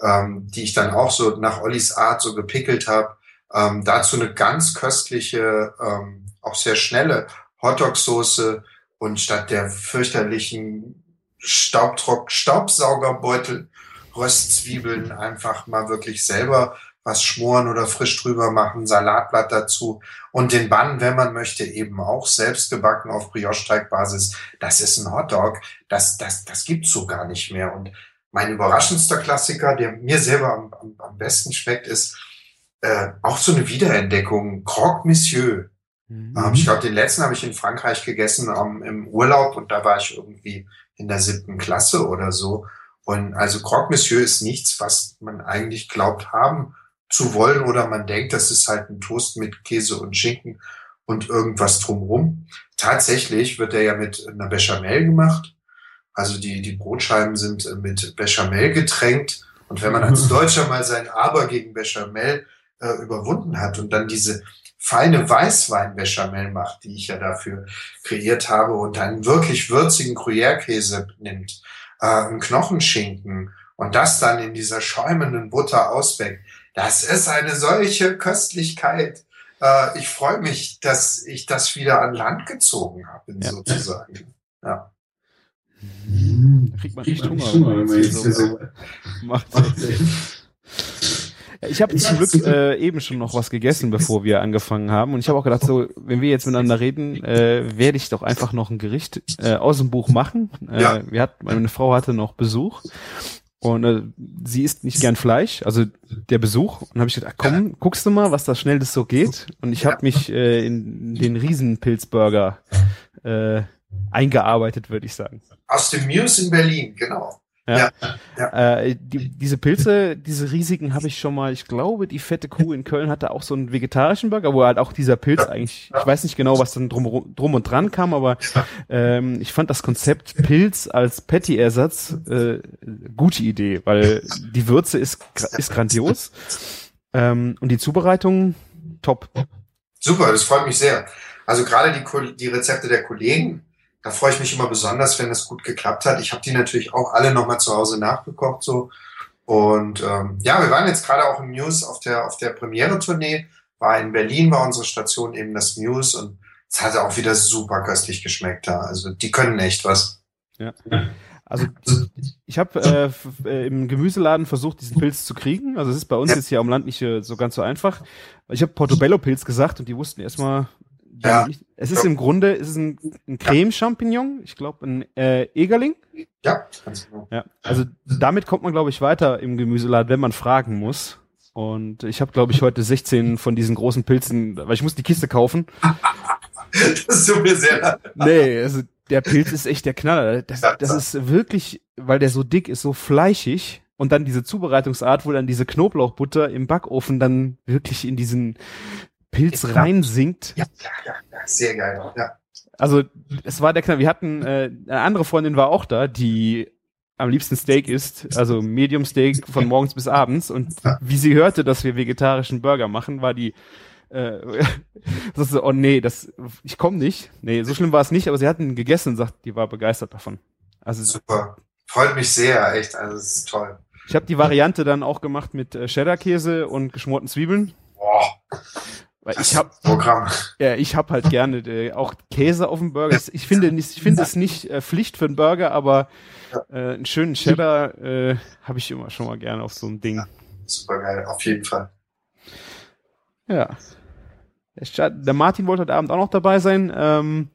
ähm, die ich dann auch so nach Ollis Art so gepickelt habe. Ähm, dazu eine ganz köstliche, ähm, auch sehr schnelle Hotdog-Soße und statt der fürchterlichen Staubtrock Staubsaugerbeutel Röstzwiebeln einfach mal wirklich selber was schmoren oder frisch drüber machen, Salatblatt dazu und den Bann, wenn man möchte, eben auch selbst gebacken auf Brioche-Teigbasis. Das ist ein Hotdog. Das, das, das gibt's so gar nicht mehr. Und mein überraschendster Klassiker, der mir selber am, am, am besten schmeckt, ist äh, auch so eine Wiederentdeckung. Croque Monsieur. Mhm. Ähm, ich glaube, den letzten habe ich in Frankreich gegessen ähm, im Urlaub und da war ich irgendwie in der siebten Klasse oder so. Und also Croque Monsieur ist nichts, was man eigentlich glaubt haben zu wollen oder man denkt, das ist halt ein Toast mit Käse und Schinken und irgendwas drumrum. Tatsächlich wird er ja mit einer Bechamel gemacht. Also die, die Brotscheiben sind mit Bechamel getränkt. Und wenn man als Deutscher mal sein Aber gegen Bechamel äh, überwunden hat und dann diese feine Weißwein-Bechamel macht, die ich ja dafür kreiert habe und einen wirklich würzigen Gruyère-Käse nimmt, äh, einen Knochenschinken und das dann in dieser schäumenden Butter ausweckt, das ist eine solche Köstlichkeit. Äh, ich freue mich, dass ich das wieder an Land gezogen habe, ja. sozusagen. Ja. Da kriegt man echt Hunger, Hunger wenn man jetzt so macht. Ich habe zum Glück äh, eben schon noch was gegessen, bevor wir angefangen haben. Und ich habe auch gedacht, so, wenn wir jetzt miteinander reden, äh, werde ich doch einfach noch ein Gericht äh, aus dem Buch machen. Äh, ja. wir hat, meine Frau hatte noch Besuch und äh, sie isst nicht gern Fleisch, also der Besuch. Und habe ich gedacht, komm, guckst du mal, was da schnell das so geht. Und ich habe mich äh, in den Riesenpilzburger äh, eingearbeitet, würde ich sagen. Aus dem Muse in Berlin, genau. Ja. ja. Äh, die, diese Pilze, diese riesigen habe ich schon mal, ich glaube, die fette Kuh in Köln hatte auch so einen vegetarischen Burger, wo halt auch dieser Pilz eigentlich, ich weiß nicht genau, was dann drum, drum und dran kam, aber ähm, ich fand das Konzept Pilz als Patty-Ersatz äh, gute Idee, weil die Würze ist, ist grandios ähm, und die Zubereitung top. Super, das freut mich sehr. Also gerade die, die Rezepte der Kollegen, da freue ich mich immer besonders, wenn es gut geklappt hat. Ich habe die natürlich auch alle nochmal zu Hause nachgekocht so. Und ähm, ja, wir waren jetzt gerade auch im News auf der auf der Premiere-Tournee. War in Berlin, war unsere Station eben das News und es hatte auch wieder super köstlich geschmeckt da. Also die können echt was. Ja. Also ich habe äh, äh, im Gemüseladen versucht, diesen Pilz zu kriegen. Also es ist bei uns ja. jetzt hier am Land nicht äh, so ganz so einfach. Ich habe Portobello-Pilz gesagt und die wussten erstmal, ja. Es ist im Grunde, es ist ein, ein Creme-Champignon, ich glaube ein äh, Egerling. Ja, ganz genau. Ja, also damit kommt man, glaube ich, weiter im Gemüseladen, wenn man fragen muss. Und ich habe, glaube ich, heute 16 von diesen großen Pilzen, weil ich muss die Kiste kaufen. das tut mir sehr leid. Nee, also der Pilz ist echt der Knaller. Das, das ist wirklich, weil der so dick ist, so fleischig. Und dann diese Zubereitungsart, wo dann diese Knoblauchbutter im Backofen dann wirklich in diesen Pilz ja, reinsinkt. Ja, ja, ja, sehr geil. Ja. Also es war der Knall. Wir hatten äh, eine andere Freundin war auch da, die am liebsten Steak isst, also Medium Steak von morgens bis abends. Und wie sie hörte, dass wir vegetarischen Burger machen, war die äh, so, oh nee, das ich komme nicht. Nee, so schlimm war es nicht, aber sie hatten gegessen und sagt, die war begeistert davon. Also Super. Freut mich sehr, echt. Also es ist toll. ich habe die Variante dann auch gemacht mit äh, Cheddar-Käse und geschmorten Zwiebeln. Boah, Weil das ich ein Programm. ja, ich habe halt gerne äh, auch Käse auf dem Burger. Ich finde nicht, ich finde es nicht äh, Pflicht für einen Burger, aber äh, einen schönen Cheddar äh, habe ich immer schon mal gerne auf so einem Ding. Super geil, auf jeden Fall. Ja. Der Martin wollte heute Abend auch noch dabei sein. Ähm,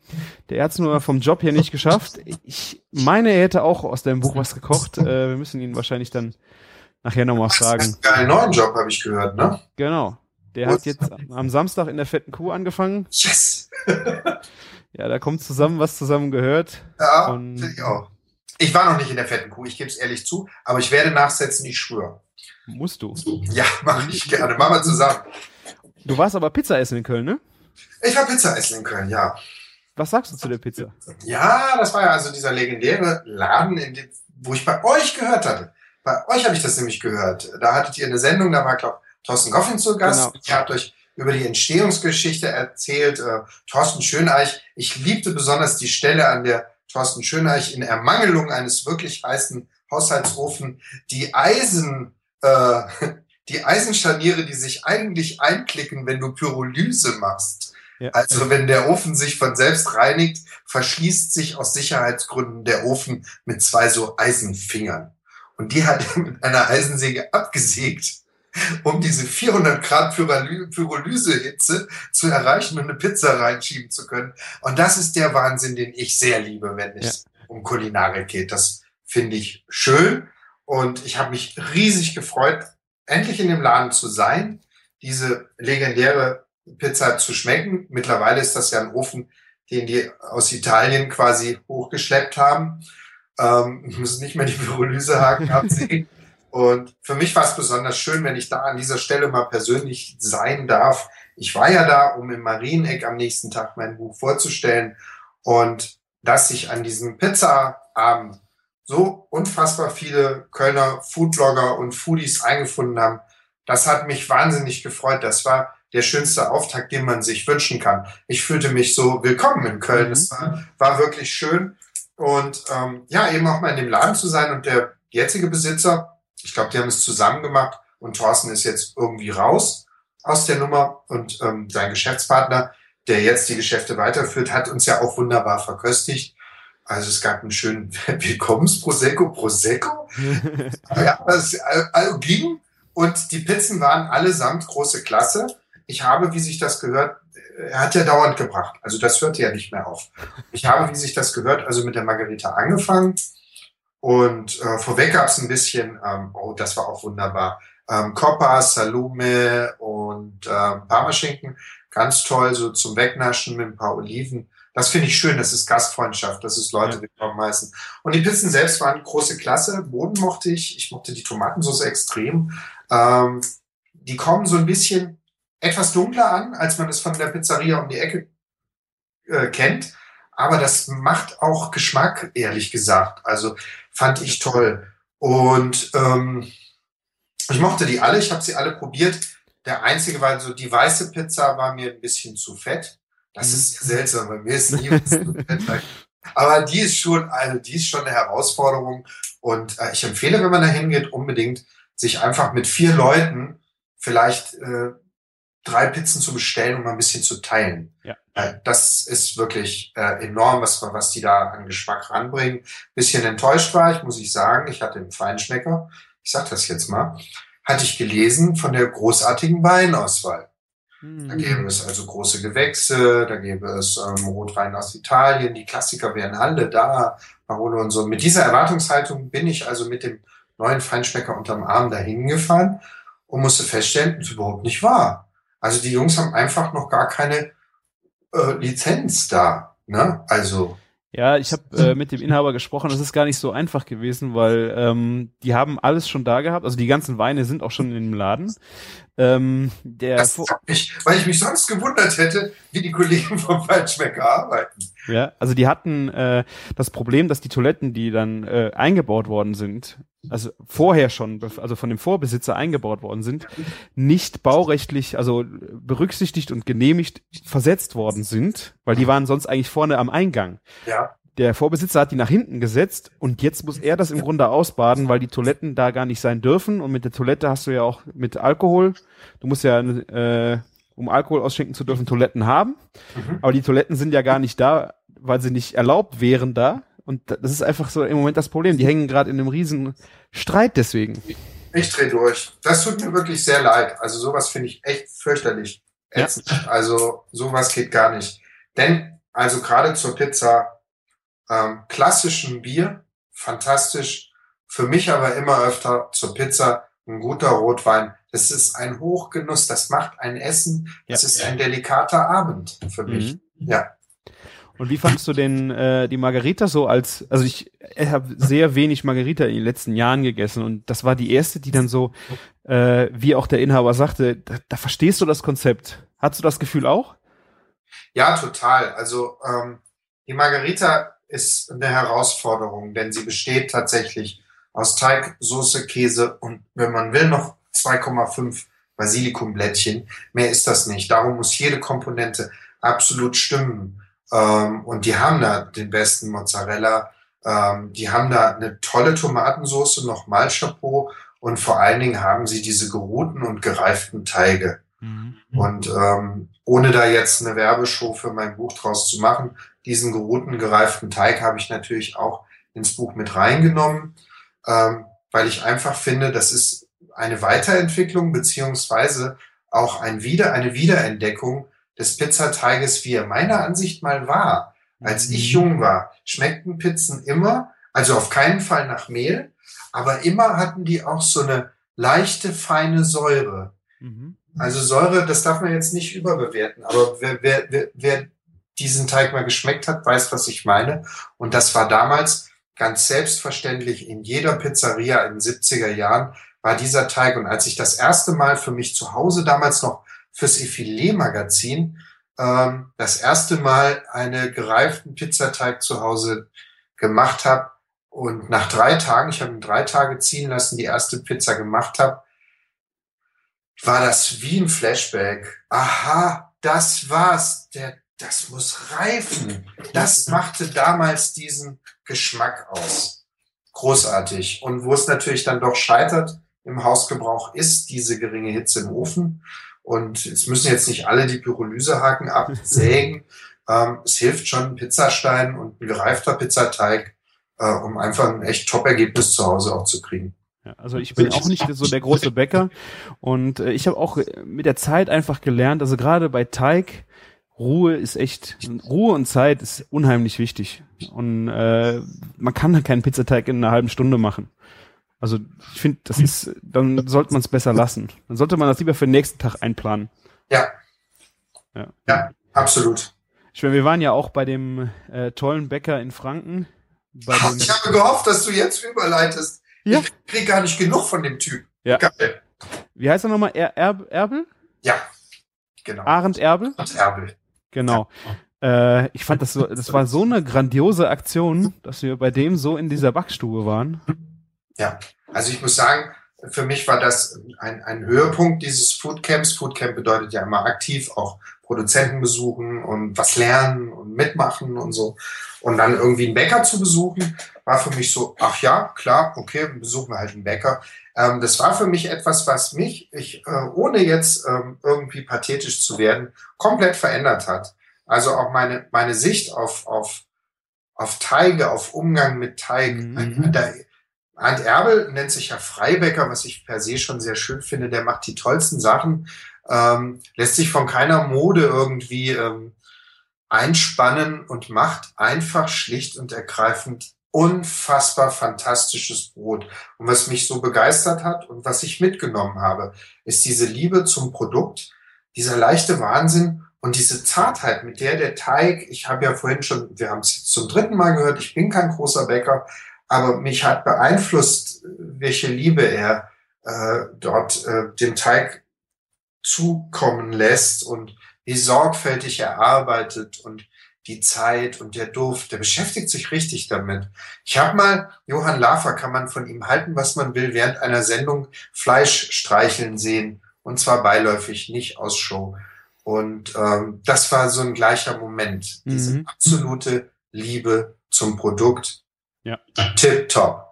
der hat es nur vom Job her nicht geschafft. Ich meine, er hätte auch aus deinem Buch was gekocht. Äh, wir müssen ihn wahrscheinlich dann nachher nochmal fragen. einen geilen neuen Job, habe ich gehört, ne? Genau. Der hat jetzt am Samstag in der fetten Kuh angefangen. Yes! Ja, da kommt zusammen, was zusammen gehört. Ja, Und- finde ich auch. Ich war noch nicht in der fetten Kuh, ich gebe es ehrlich zu, aber ich werde nachsetzen, ich schwöre. Musst du. Ja, mache ich gerne. Machen wir zusammen. Du warst aber Pizza essen in Köln, ne? Ich war Pizza essen in Köln, ja. Was sagst du zu der Pizza? Ja, das war ja also dieser legendäre Laden, in dem, wo ich bei euch gehört hatte. Bei euch habe ich das nämlich gehört. Da hattet ihr eine Sendung, da war, glaube Thorsten Goffin zu Gast. Genau. Ihr habt euch über die Entstehungsgeschichte erzählt. Äh, Thorsten Schöneich. Ich liebte besonders die Stelle, an der Thorsten Schöneich in Ermangelung eines wirklich heißen Haushaltsofen die Eisen, äh, die Eisenscharniere, die sich eigentlich einklicken, wenn du Pyrolyse machst. Ja. Also wenn der Ofen sich von selbst reinigt, verschließt sich aus Sicherheitsgründen der Ofen mit zwei so Eisenfingern. Und die hat er mit einer Eisensäge abgesägt, um diese 400 Grad Pyroly- Pyrolysehitze zu erreichen und eine Pizza reinschieben zu können. Und das ist der Wahnsinn, den ich sehr liebe, wenn es um Kulinarik geht. Das finde ich schön. Und ich habe mich riesig gefreut, endlich in dem Laden zu sein, diese legendäre Pizza zu schmecken. Mittlerweile ist das ja ein Ofen, den die aus Italien quasi hochgeschleppt haben. Ähm, müssen nicht mehr die Pyrolysehaken absägen. Und für mich war es besonders schön, wenn ich da an dieser Stelle mal persönlich sein darf. Ich war ja da, um im Marieneck am nächsten Tag mein Buch vorzustellen. Und dass sich an diesem Pizzaabend so unfassbar viele Kölner Foodblogger und Foodies eingefunden haben, das hat mich wahnsinnig gefreut. Das war der schönste Auftakt, den man sich wünschen kann. Ich fühlte mich so willkommen in Köln. Mhm. Es war, war wirklich schön. Und ähm, ja, eben auch mal in dem Laden zu sein. Und der jetzige Besitzer, ich glaube, die haben es zusammen gemacht und Thorsten ist jetzt irgendwie raus aus der Nummer. Und ähm, sein Geschäftspartner, der jetzt die Geschäfte weiterführt, hat uns ja auch wunderbar verköstigt. Also es gab einen schönen Willkommens-Prosecco, Prosecco. Ja, das also ging und die Pizzen waren allesamt große Klasse. Ich habe, wie sich das gehört, er hat ja dauernd gebracht. Also das hört ja nicht mehr auf. Ich habe, wie sich das gehört, also mit der Margarita angefangen. Und äh, vorweg gab es ein bisschen, ähm, oh, das war auch wunderbar, ähm, Coppa, Salume und ähm, Parmaschinken. Ganz toll, so zum Wegnaschen mit ein paar Oliven. Das finde ich schön, das ist Gastfreundschaft, das ist Leute Ja. willkommen heißen. Und die Pizzen selbst waren große Klasse. Boden mochte ich. Ich mochte die Tomatensauce extrem. Ähm, die kommen so ein bisschen etwas dunkler an, als man es von der Pizzeria um die Ecke äh, kennt. Aber das macht auch Geschmack, ehrlich gesagt. Also fand ich toll. Und ähm, ich mochte die alle. Ich habe sie alle probiert. Der einzige war so, die weiße Pizza war mir ein bisschen zu fett. Das Mhm. ist sehr seltsam, bei mir ist nie was zu fett. Aber die ist schon, also die ist schon eine Herausforderung. Und äh, ich empfehle, wenn man da hingeht, unbedingt sich einfach mit vier Leuten vielleicht äh, drei Pizzen zu bestellen und mal ein bisschen zu teilen. Ja. Äh, das ist wirklich äh, enorm, was, was die da an Geschmack ranbringen. Bisschen enttäuscht war ich, muss ich sagen. Ich hatte einen Feinschmecker, ich sag das jetzt mal, hatte ich gelesen von der großartigen Weinauswahl. Da Hm. gäbe es also große Gewächse, da gäbe es ähm, Rotwein aus Italien, die Klassiker wären alle da, Barolo und so. Mit dieser Erwartungshaltung bin ich also mit dem neuen Feinschmecker unterm Arm dahin gefahren und musste feststellen, das ist überhaupt nicht wahr. Also die Jungs haben einfach noch gar keine äh, Lizenz da. Ne? Also Ja, ich habe äh, mit dem Inhaber gesprochen. Das ist gar nicht so einfach gewesen, weil ähm, die haben alles schon da gehabt. Also die ganzen Weine sind auch schon in dem Laden. Ähm, der das hat mich, weil ich mich sonst gewundert hätte, wie die Kollegen vom Feinschmecker arbeiten. Ja, also die hatten äh, das Problem, dass die Toiletten, die dann äh, eingebaut worden sind, also vorher schon, also von dem Vorbesitzer eingebaut worden sind, nicht baurechtlich, also berücksichtigt und genehmigt versetzt worden sind, weil die waren sonst eigentlich vorne am Eingang. Ja, der Vorbesitzer hat die nach hinten gesetzt und jetzt muss er das im Grunde ausbaden, weil die Toiletten da gar nicht sein dürfen und mit der Toilette hast du ja auch mit Alkohol. Du musst ja, äh, um Alkohol ausschenken zu dürfen, Toiletten haben. Mhm. Aber die Toiletten sind ja gar nicht da, weil sie nicht erlaubt wären da. Und das ist einfach so im Moment das Problem. Die hängen gerade in einem riesen Streit deswegen. Ich dreh durch. Das tut mir wirklich sehr leid. Also sowas finde ich echt fürchterlich. Ja. Also sowas geht gar nicht. Denn also gerade zur Pizza ähm, klassischen Bier, fantastisch. Für mich aber immer öfter zur Pizza ein guter Rotwein. Das ist ein Hochgenuss, das macht ein Essen, das ja. ist ein delikater Abend für mich. Mhm. Ja. Und wie fandst du denn äh, die Margarita so als, also ich, ich habe sehr wenig Margarita in den letzten Jahren gegessen und das war die erste, die dann so, äh, wie auch der Inhaber sagte, da, da verstehst du das Konzept. Hast du das Gefühl auch? Ja, total. Also ähm, die Margarita ist eine Herausforderung, denn sie besteht tatsächlich aus Teig, Soße, Käse und wenn man will noch 2,5 Basilikumblättchen. Mehr ist das nicht. Darum muss jede Komponente absolut stimmen. Ähm, und die haben da den besten Mozzarella. Ähm, die haben da eine tolle Tomatensauce, nochmal Chapeau. Und vor allen Dingen haben sie diese geruhten und gereiften Teige. Mhm. Und ähm, ohne da jetzt eine Werbeshow für mein Buch draus zu machen, diesen geruhten, gereiften Teig habe ich natürlich auch ins Buch mit reingenommen, ähm, weil ich einfach finde, das ist eine Weiterentwicklung beziehungsweise auch ein Wieder, eine Wiederentdeckung des Pizzateiges, wie er meiner Ansicht mal war. Als ich mhm. jung war, schmeckten Pizzen immer, also auf keinen Fall nach Mehl, aber immer hatten die auch so eine leichte, feine Säure. Mhm. Also Säure, das darf man jetzt nicht überbewerten, aber wer, wer, wer, wer diesen Teig mal geschmeckt hat, weiß, was ich meine. Und das war damals ganz selbstverständlich in jeder Pizzeria in den 70er Jahren war dieser Teig. Und als ich das erste Mal für mich zu Hause damals noch fürs Effilé-Magazin ähm, das erste Mal eine gereiften Pizzateig zu Hause gemacht habe und nach drei Tagen, ich habe ihn drei Tage ziehen lassen, die erste Pizza gemacht habe, war das wie ein Flashback. Aha, das war's. Der, das muss reifen. Das machte damals diesen Geschmack aus. Großartig. Und wo es natürlich dann doch scheitert im Hausgebrauch, ist diese geringe Hitze im Ofen. Und es müssen jetzt nicht alle die Pyrolysehaken absägen. ähm, es hilft schon ein Pizzastein und ein gereifter Pizzateig, äh, um einfach ein echt Top-Ergebnis zu Hause auch zu kriegen. Ja, also ich bin auch nicht so der große Bäcker und äh, ich habe auch mit der Zeit einfach gelernt, also gerade bei Teig, Ruhe ist echt, Ruhe und Zeit ist unheimlich wichtig. Und äh, man kann keinen Pizzateig in einer halben Stunde machen. Also ich finde, das ist, dann sollte man es besser lassen. Dann sollte man das lieber für den nächsten Tag einplanen. Ja. Ja, ja absolut. Ich meine, wir waren ja auch bei dem äh, tollen Bäcker in Franken. Ach, ich habe gehofft, dass du jetzt überleitest. Ja. Ich krieg gar nicht genug von dem Typ. Ja. Geil. Wie heißt er nochmal? Er, er, Erbel? Ja, genau. Arend Erbel? Arend Erbel. Genau. Ja. Äh, ich fand das so, das war so eine grandiose Aktion, dass wir bei dem so in dieser Backstube waren. Ja, also ich muss sagen, für mich war das ein, ein Höhepunkt dieses Foodcamps. Foodcamp bedeutet ja immer aktiv auch Produzenten besuchen und was lernen und mitmachen und so. Und dann irgendwie einen Bäcker zu besuchen, war für mich so, ach ja, klar, okay, besuchen wir halt einen Bäcker. Ähm, das war für mich etwas, was mich, ich, äh, ohne jetzt ähm, irgendwie pathetisch zu werden, komplett verändert hat. Also auch meine, meine Sicht auf, auf, auf Teige, auf Umgang mit Teig. Mhm. Da, Arndt Erbel nennt sich ja Freibäcker, was ich per se schon sehr schön finde. Der macht die tollsten Sachen, ähm, lässt sich von keiner Mode irgendwie ähm, einspannen und macht einfach schlicht und ergreifend unfassbar fantastisches Brot. Und was mich so begeistert hat und was ich mitgenommen habe, ist diese Liebe zum Produkt, dieser leichte Wahnsinn und diese Zartheit, mit der der Teig, ich habe ja vorhin schon, wir haben es zum dritten Mal gehört, ich bin kein großer Bäcker, aber mich hat beeinflusst, welche Liebe er äh, dort äh, dem Teig zukommen lässt und wie sorgfältig er arbeitet und die Zeit und der Duft, der beschäftigt sich richtig damit. Ich habe mal, Johann Lafer kann man von ihm halten, was man will, während einer Sendung Fleisch streicheln sehen. Und zwar beiläufig, nicht aus Show. Und ähm, das war so ein gleicher Moment, diese mhm. absolute Liebe zum Produkt. Ja. Tip top.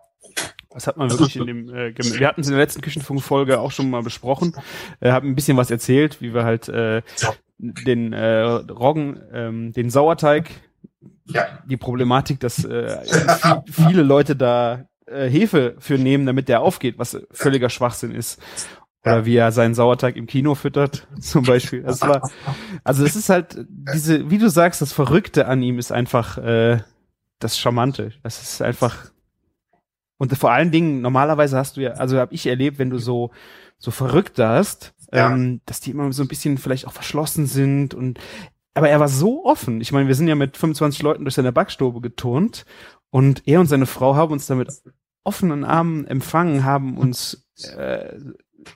Das hat man wirklich in dem, äh, wir hatten es in der letzten Küchenfunkfolge auch schon mal besprochen, äh, haben ein bisschen was erzählt, wie wir halt äh, den äh, Roggen, ähm, den Sauerteig, ja. die Problematik, dass äh, viele Leute da äh, Hefe für nehmen, damit der aufgeht, was völliger Schwachsinn ist. Oder wie er seinen Sauerteig im Kino füttert, zum Beispiel. Das war, also es ist halt diese, wie du sagst, das Verrückte an ihm ist einfach äh, das Charmante. Das ist einfach und vor allen Dingen, normalerweise hast du ja, also habe ich erlebt, wenn du so, so Verrückte hast, ja. ähm, dass die immer so ein bisschen vielleicht auch verschlossen sind und aber er war so offen. Ich meine, wir sind ja mit 25 Leuten durch seine Backstube geturnt und er und seine Frau haben uns damit offenen Armen empfangen, haben uns äh,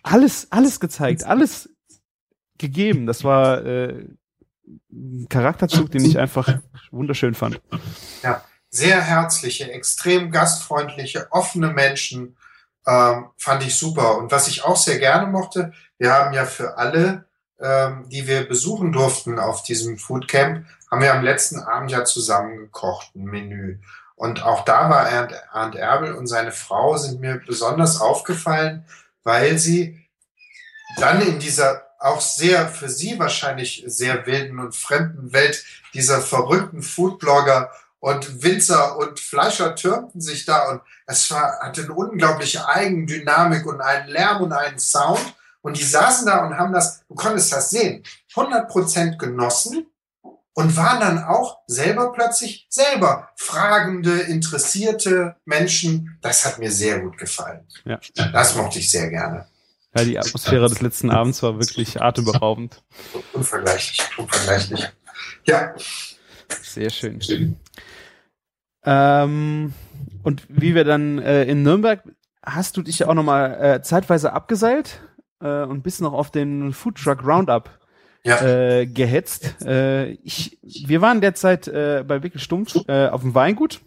alles, alles gezeigt, alles gegeben. Das war äh, ein Charakterzug, den ich einfach wunderschön fand. Ja, sehr herzliche, extrem gastfreundliche, offene Menschen. Ähm, fand ich super. Und was ich auch sehr gerne mochte, wir haben ja für alle, ähm, die wir besuchen durften auf diesem Foodcamp, haben wir am letzten Abend ja zusammen gekocht, ein Menü. Und auch da war Arndt, Arndt Erbel und seine Frau sind mir besonders aufgefallen, weil sie dann in dieser auch sehr für sie wahrscheinlich sehr wilden und fremden Welt dieser verrückten Foodblogger und Winzer und Fleischer türmten sich da und es war, hatte eine unglaubliche Eigendynamik und einen Lärm und einen Sound. Und die saßen da und haben das, du konntest das sehen, 100% genossen und waren dann auch selber plötzlich selber fragende, interessierte Menschen. Das hat mir sehr gut gefallen. Ja. Das mochte ich sehr gerne. Ja, die Atmosphäre des letzten Abends war wirklich atemberaubend. Unvergleichlich, unvergleichlich. Ja. Sehr schön. Ähm, und wie wir dann äh, in Nürnberg, hast du dich ja auch nochmal äh, zeitweise abgeseilt äh, und bist noch auf den Food Truck Roundup ja. äh, gehetzt. Äh, ich, wir waren derzeit äh, bei Wickel Stumpf äh, auf dem Weingut.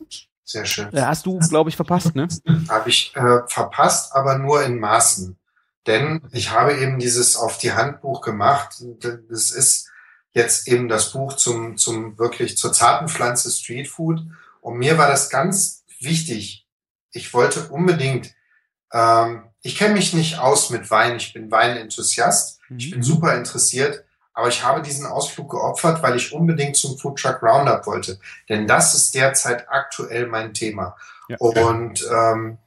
Sehr schön. Äh, hast du, glaube ich, verpasst, ne? Habe ich äh, verpasst, aber nur in Maßen. Denn ich habe eben dieses auf die Handbuch gemacht. Das ist jetzt eben das Buch zum, zum wirklich zur zarten Pflanze Street Food. Und mir war das ganz wichtig. Ich wollte unbedingt, ähm, ich kenne mich nicht aus mit Wein, ich bin Weinenthusiast, mhm. ich bin super interessiert, aber ich habe diesen Ausflug geopfert, weil ich unbedingt zum Food Truck Roundup wollte. Denn das ist derzeit aktuell mein Thema. Ja. Und ähm,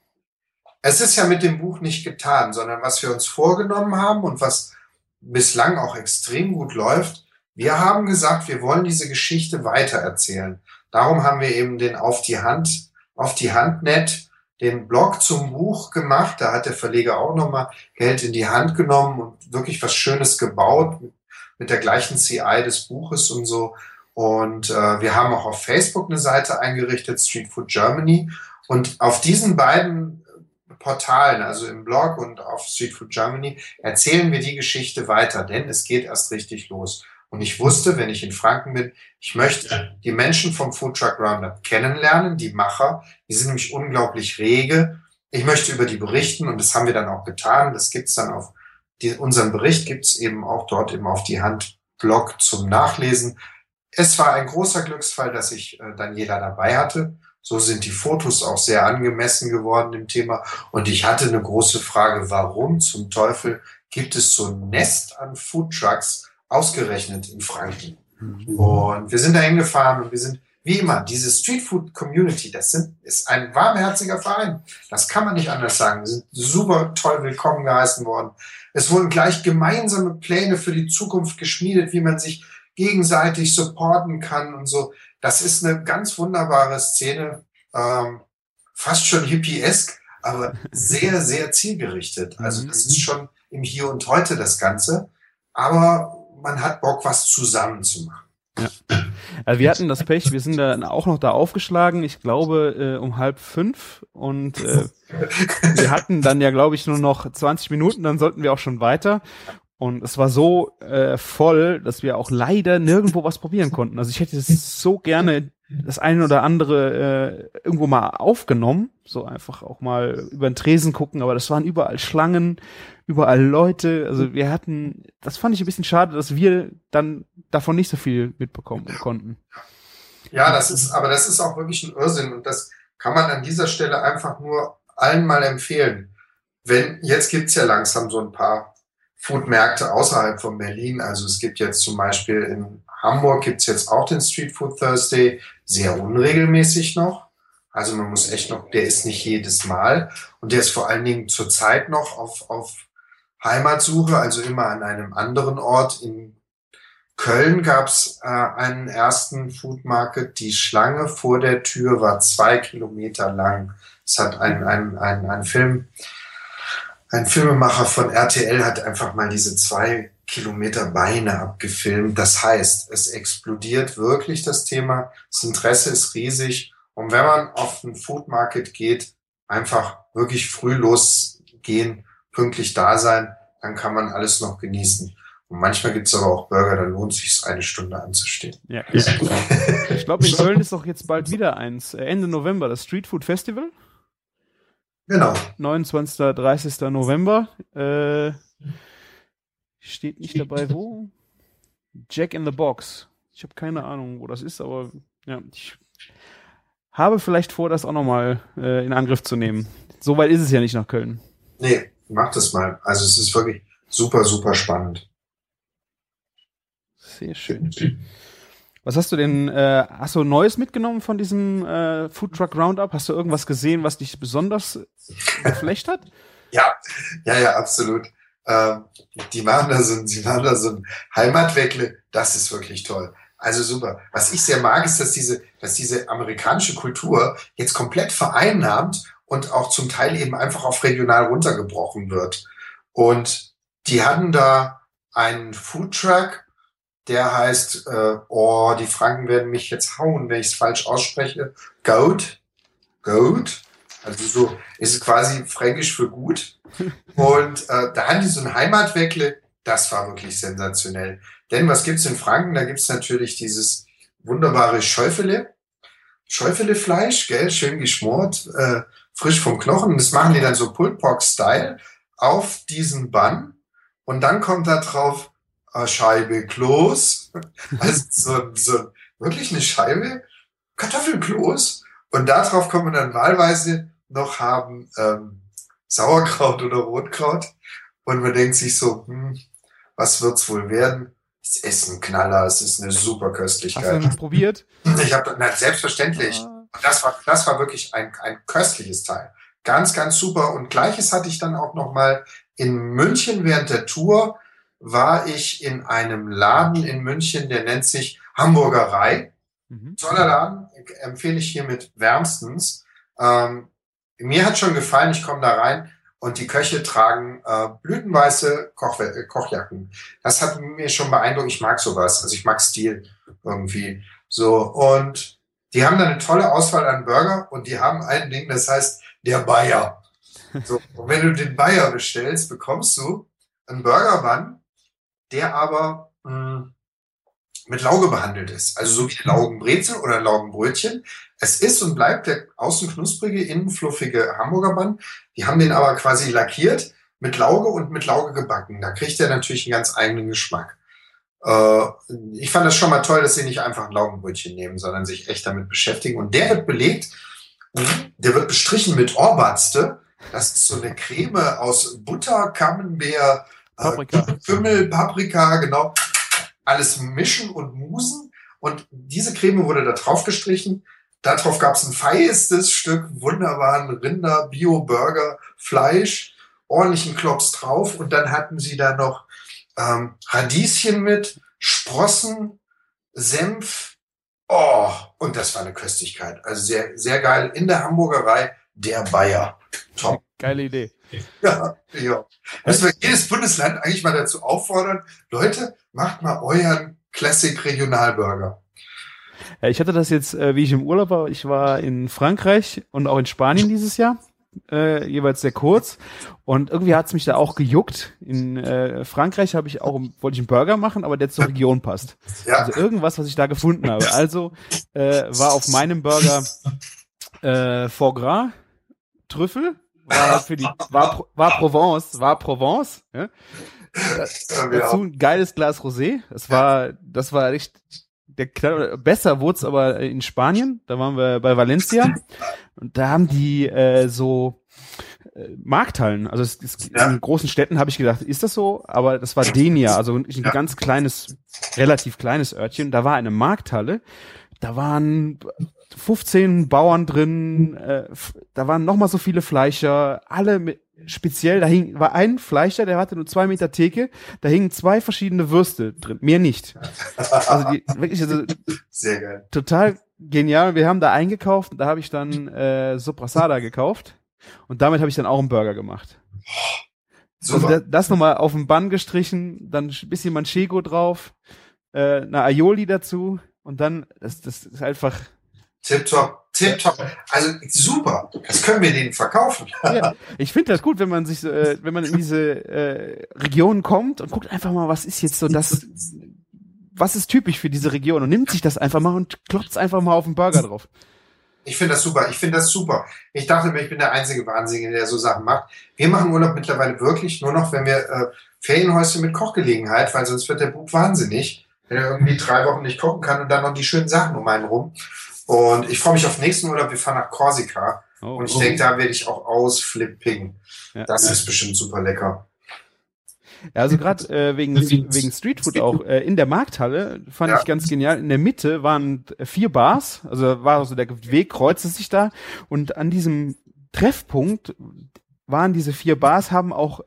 es ist ja mit dem Buch nicht getan, sondern was wir uns vorgenommen haben und was bislang auch extrem gut läuft, wir haben gesagt, wir wollen diese Geschichte weitererzählen. Darum haben wir eben den auf die Hand, auf die Hand net den Blog zum Buch gemacht. Da hat der Verleger auch nochmal Geld in die Hand genommen und wirklich was Schönes gebaut mit, mit der gleichen CI des Buches und so. Und äh, wir haben auch auf Facebook eine Seite eingerichtet, Street Food Germany. Und auf diesen beiden Portalen, also im Blog und auf Street Food Germany, erzählen wir die Geschichte weiter, denn es geht erst richtig los. Und ich wusste, wenn ich in Franken bin, ich möchte die Menschen vom Food Truck Roundup kennenlernen, die Macher. Die sind nämlich unglaublich rege. Ich möchte über die berichten und das haben wir dann auch getan. Das gibt's dann auf die, unseren Bericht gibt's eben auch dort eben auf die Hand Blog zum Nachlesen. Es war ein großer Glücksfall, dass ich äh, Daniela dabei hatte. So sind die Fotos auch sehr angemessen geworden dem Thema. Und ich hatte eine große Frage, warum zum Teufel gibt es so ein Nest an Food Trucks, ausgerechnet in Franken. Mhm. Und wir sind da hingefahren und wir sind, wie immer, diese Street Food Community, das sind, ist ein warmherziger Verein. Das kann man nicht anders sagen. Wir sind super toll willkommen geheißen worden. Es wurden gleich gemeinsame Pläne für die Zukunft geschmiedet, wie man sich gegenseitig supporten kann und so. Das ist eine ganz wunderbare Szene, ähm, fast schon hippiesk, aber sehr, sehr zielgerichtet. Also das ist schon im Hier und Heute das Ganze. Aber man hat Bock, was zusammen zu machen. Ja. Also wir hatten das Pech, wir sind dann auch noch da aufgeschlagen, ich glaube äh, um halb fünf und äh, wir hatten dann ja glaube ich nur noch 20 Minuten, dann sollten wir auch schon weiter und es war so äh, voll, dass wir auch leider nirgendwo was probieren konnten. Also ich hätte es so gerne das eine oder andere äh, irgendwo mal aufgenommen, so einfach auch mal über den Tresen gucken, aber das waren überall Schlangen, überall Leute, also wir hatten, das fand ich ein bisschen schade, dass wir dann davon nicht so viel mitbekommen konnten. Ja, das ist, aber das ist auch wirklich ein Irrsinn und das kann man an dieser Stelle einfach nur allen mal empfehlen. Wenn, jetzt gibt's ja langsam so ein paar Foodmärkte außerhalb von Berlin. Also es gibt jetzt zum Beispiel in Hamburg gibt's jetzt auch den Street Food Thursday, sehr unregelmäßig noch. Also man muss echt noch, der ist nicht jedes Mal und der ist vor allen Dingen zurzeit noch auf, auf Heimatsuche, also immer an einem anderen Ort. In Köln gab's äh, einen ersten Food Market. Die Schlange vor der Tür war zwei Kilometer lang. Es hat ein, ein, ein, ein Film, ein Filmemacher von RTL hat einfach mal diese zwei Kilometer Beine abgefilmt. Das heißt, es explodiert wirklich das Thema. Das Interesse ist riesig. Und wenn man auf den Food Market geht, einfach wirklich früh losgehen, pünktlich da sein, dann kann man alles noch genießen. Und manchmal gibt's aber auch Burger, da lohnt sich eine Stunde anzustehen. Ja. ich glaube, in Köln ist doch jetzt bald wieder eins. Äh, Ende November, das Street Food Festival. Genau. 29. 30. November. Äh, steht nicht dabei, wo? Jack in the Box. Ich habe keine Ahnung, wo das ist, aber ja, ich habe vielleicht vor, das auch nochmal äh, in Angriff zu nehmen. So weit ist es ja nicht nach Köln. Nee, mach das mal. Also es ist wirklich super, super spannend. Sehr schön. Was hast du denn, äh, hast du Neues mitgenommen von diesem äh, Food Truck Roundup? Hast du irgendwas gesehen, was dich besonders geflecht hat? Ja, ja, ja, absolut. Ähm, die machen da so, sie machen da so ein Heimatweckle. Das ist wirklich toll. Also super. Was ich sehr mag, ist, dass diese, dass diese amerikanische Kultur jetzt komplett vereinnahmt und auch zum Teil eben einfach auf regional runtergebrochen wird. Und die hatten da einen Foodtruck, der heißt, äh, oh, die Franken werden mich jetzt hauen, wenn ich es falsch ausspreche. Goat. Goat. Also so ist es quasi fränkisch für gut. Und äh, da haben die so ein Heimatweckle, das war wirklich sensationell. Denn was gibt's in Franken? Da gibt's natürlich dieses wunderbare Schäufele. Schäufele-Fleisch, gell, schön geschmort, äh, frisch vom Knochen. Und das machen die dann so Pulled Pork-Style auf diesen Bann. Und dann kommt da drauf äh, Scheibe Kloß. Also so, so wirklich eine Scheibe Kartoffelkloß. Und darauf kann man dann wahlweise noch haben ähm, Sauerkraut oder Rotkraut. Und man denkt sich so, hm, was wird's wohl werden? Es ist ein Knaller, es ist eine super Köstlichkeit. Hast du das probiert? Ich habe, na, selbstverständlich. Das war, das war wirklich ein, ein köstliches Teil. Ganz, ganz super. Und gleiches hatte ich dann auch noch mal in München während der Tour war ich in einem Laden in München, der nennt sich Hamburgerei. Mhm. Toller Laden, empfehle ich hiermit wärmstens. Ähm, mir hat schon gefallen, ich komme da rein und die Köche tragen äh, blütenweiße Koch äh, Kochjacken. Das hat mir schon beeindruckt. Ich mag sowas. Also ich mag Stil irgendwie. So und die haben da eine tolle Auswahl an Burger und die haben ein Ding, das heißt der Bayer. So, und wenn du den Bayer bestellst, bekommst du einen Burger-Bun, der aber mh, mit Lauge behandelt ist. Also so wie ein Laugenbrezel oder ein Laugenbrötchen. Es ist und bleibt der außen knusprige, innen fluffige Hamburger Bun. Die haben den aber quasi lackiert mit Lauge und mit Lauge gebacken. Da kriegt er natürlich einen ganz eigenen Geschmack. Äh, ich fand das schon mal toll, dass sie nicht einfach ein Laugenbrötchen nehmen, sondern sich echt damit beschäftigen. Und der wird belegt, der wird bestrichen mit Orbatste. Das ist so eine Creme aus Butter, Camembert, Paprika. äh, Kümmel, Paprika, genau. Alles mischen und musen. Und diese Creme wurde da drauf gestrichen. Darauf gab es ein feistes Stück wunderbaren Rinder, Bio-Burger, Fleisch, ordentlichen Klops drauf. Und dann hatten sie da noch ähm, Radieschen mit, Sprossen, Senf. Oh, und das war eine Köstlichkeit. Also sehr, sehr geil. In der Hamburgerei der Bayer. Top. Geile Idee. Ja, ja. Müssen wir jedes Bundesland eigentlich mal dazu auffordern, Leute, macht mal euren Classic Regionalburger. Ja, ich hatte das jetzt, äh, wie ich im Urlaub war. Ich war in Frankreich und auch in Spanien dieses Jahr. Äh, jeweils sehr kurz. Und irgendwie hat's mich da auch gejuckt. In äh, Frankreich habe ich auch, wollte ich einen Burger machen, aber der zur Region passt. Ja, Also irgendwas, was ich da gefunden habe. Also äh, war auf meinem Burger äh, Foie Gras, Trüffel, war für die, war, war Provence, war Provence. Ja? ja. Dazu ein geiles Glas Rosé. Es war, das war echt der Knall, besser wurde es aber in Spanien, da waren wir bei Valencia und da haben die äh, so äh, Markthallen. Also es, es, Ja. in großen Städten habe ich gedacht, ist das so? Aber das war Denia, also ein Ja. ganz kleines, relativ kleines Örtchen. Da war eine Markthalle. Da waren 15 Bauern drin. Äh, da waren noch mal so viele Fleischer. Alle mit, speziell. Da hing war ein Fleischer, der hatte nur zwei Meter Theke. Da hingen zwei verschiedene Würste drin. Mehr nicht. Also die, wirklich also Sehr geil. total genial. Wir haben da eingekauft. Da habe ich dann äh, Soprasada gekauft. Und damit habe ich dann auch einen Burger gemacht. Also Super. das, das nochmal auf den Bann gestrichen, dann ein bisschen Manchego drauf, äh, eine Aioli dazu und dann, das, das ist einfach, Tipptopp, tipptopp. Also super. Das können wir denen verkaufen. ja, ich finde das gut, wenn man sich, äh, wenn man in diese äh, Region kommt und guckt einfach mal, was ist jetzt so das, was ist typisch für diese Region und nimmt sich das einfach mal und klopft einfach mal auf den Burger drauf. Ich finde das super. Ich finde das super. Ich dachte mir, ich bin der einzige Wahnsinnige, der so Sachen macht. Wir machen Urlaub mittlerweile wirklich nur noch, wenn wir äh, Ferienhäuschen mit Kochgelegenheit, weil sonst wird der Bub wahnsinnig, wenn er irgendwie drei Wochen nicht kochen kann und dann noch die schönen Sachen um einen rum. Und ich freue mich auf nächsten Urlaub. Wir fahren nach Korsika. Oh, Und ich denke, da werde ich auch ausflippen. Ja. Das ist bestimmt super lecker. Ja, also gerade äh, wegen, wegen Streetfood auch äh, in der Markthalle fand Ja. ich ganz genial. In der Mitte waren vier Bars, also war so der Weg kreuzte sich da und an diesem Treffpunkt waren diese vier Bars, haben auch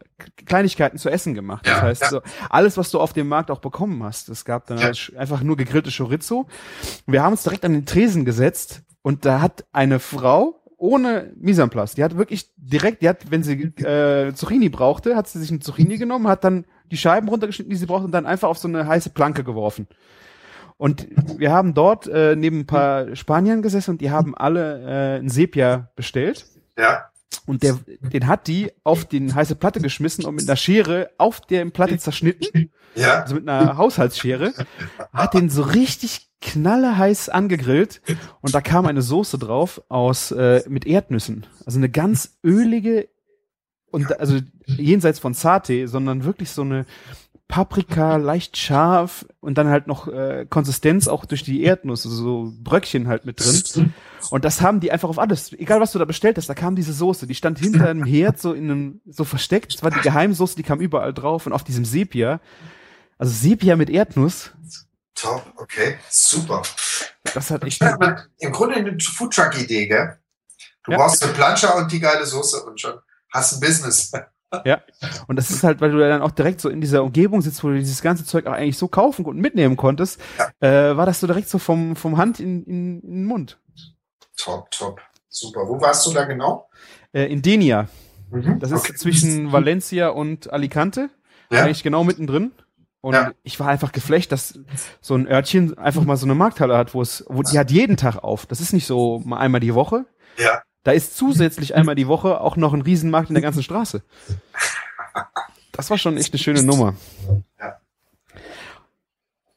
Kleinigkeiten zu essen gemacht. Das Ja, heißt, ja. so alles, was du auf dem Markt auch bekommen hast. Es gab dann Ja. halt einfach nur gegrillte Chorizo. Wir haben uns direkt an den Tresen gesetzt und da hat eine Frau ohne place, die hat wirklich direkt, die hat, wenn sie äh, Zucchini brauchte, hat sie sich eine Zucchini genommen, hat dann die Scheiben runtergeschnitten, die sie brauchte und dann einfach auf so eine heiße Planke geworfen. Und wir haben dort äh, neben ein paar Spaniern gesessen und die haben alle äh, ein Sepia bestellt. Ja, Und der, den hat die auf die heiße Platte geschmissen und mit einer Schere auf der Platte zerschnitten, ja. also mit einer Haushaltsschere, hat den so richtig knalleheiß angegrillt und da kam eine Soße drauf aus äh, mit Erdnüssen. Also eine ganz ölige und also jenseits von Satay, sondern wirklich so eine Paprika, leicht scharf und dann halt noch äh, Konsistenz auch durch die Erdnuss, also so Bröckchen halt mit drin. Und das haben die einfach auf alles, egal was du da bestellt hast, da kam diese Soße, die stand hinter einem Herd so in einem, so versteckt, das war die Geheimsoße, die kam überall drauf und auf diesem Sepia, also Sepia mit Erdnuss, Top, okay, super. das hat echt, Ja, Im Grunde eine Foodtruck-Idee, gell? Du Ja. brauchst eine Plansche und die geile Soße und schon hast ein Business. ja. Und das ist halt, weil du dann auch direkt so in dieser Umgebung sitzt, wo du dieses ganze Zeug auch eigentlich so kaufen und mitnehmen konntest, äh, war das so direkt so vom, vom Hand in, in, in den Mund. Top, top. Super. Wo warst du da genau? Äh, in Denia. Mhm. Das ist Okay. zwischen Valencia und Alicante. Ja. Eigentlich genau mittendrin. Und Ja. ich war einfach geflecht, dass so ein Örtchen einfach mal so eine Markthalle hat, wo es, wo die hat jeden Tag auf. Das ist nicht so mal einmal die Woche. Ja. Da ist zusätzlich einmal die Woche auch noch ein Riesenmarkt in der ganzen Straße. Das war schon echt eine schöne Nummer. Ja.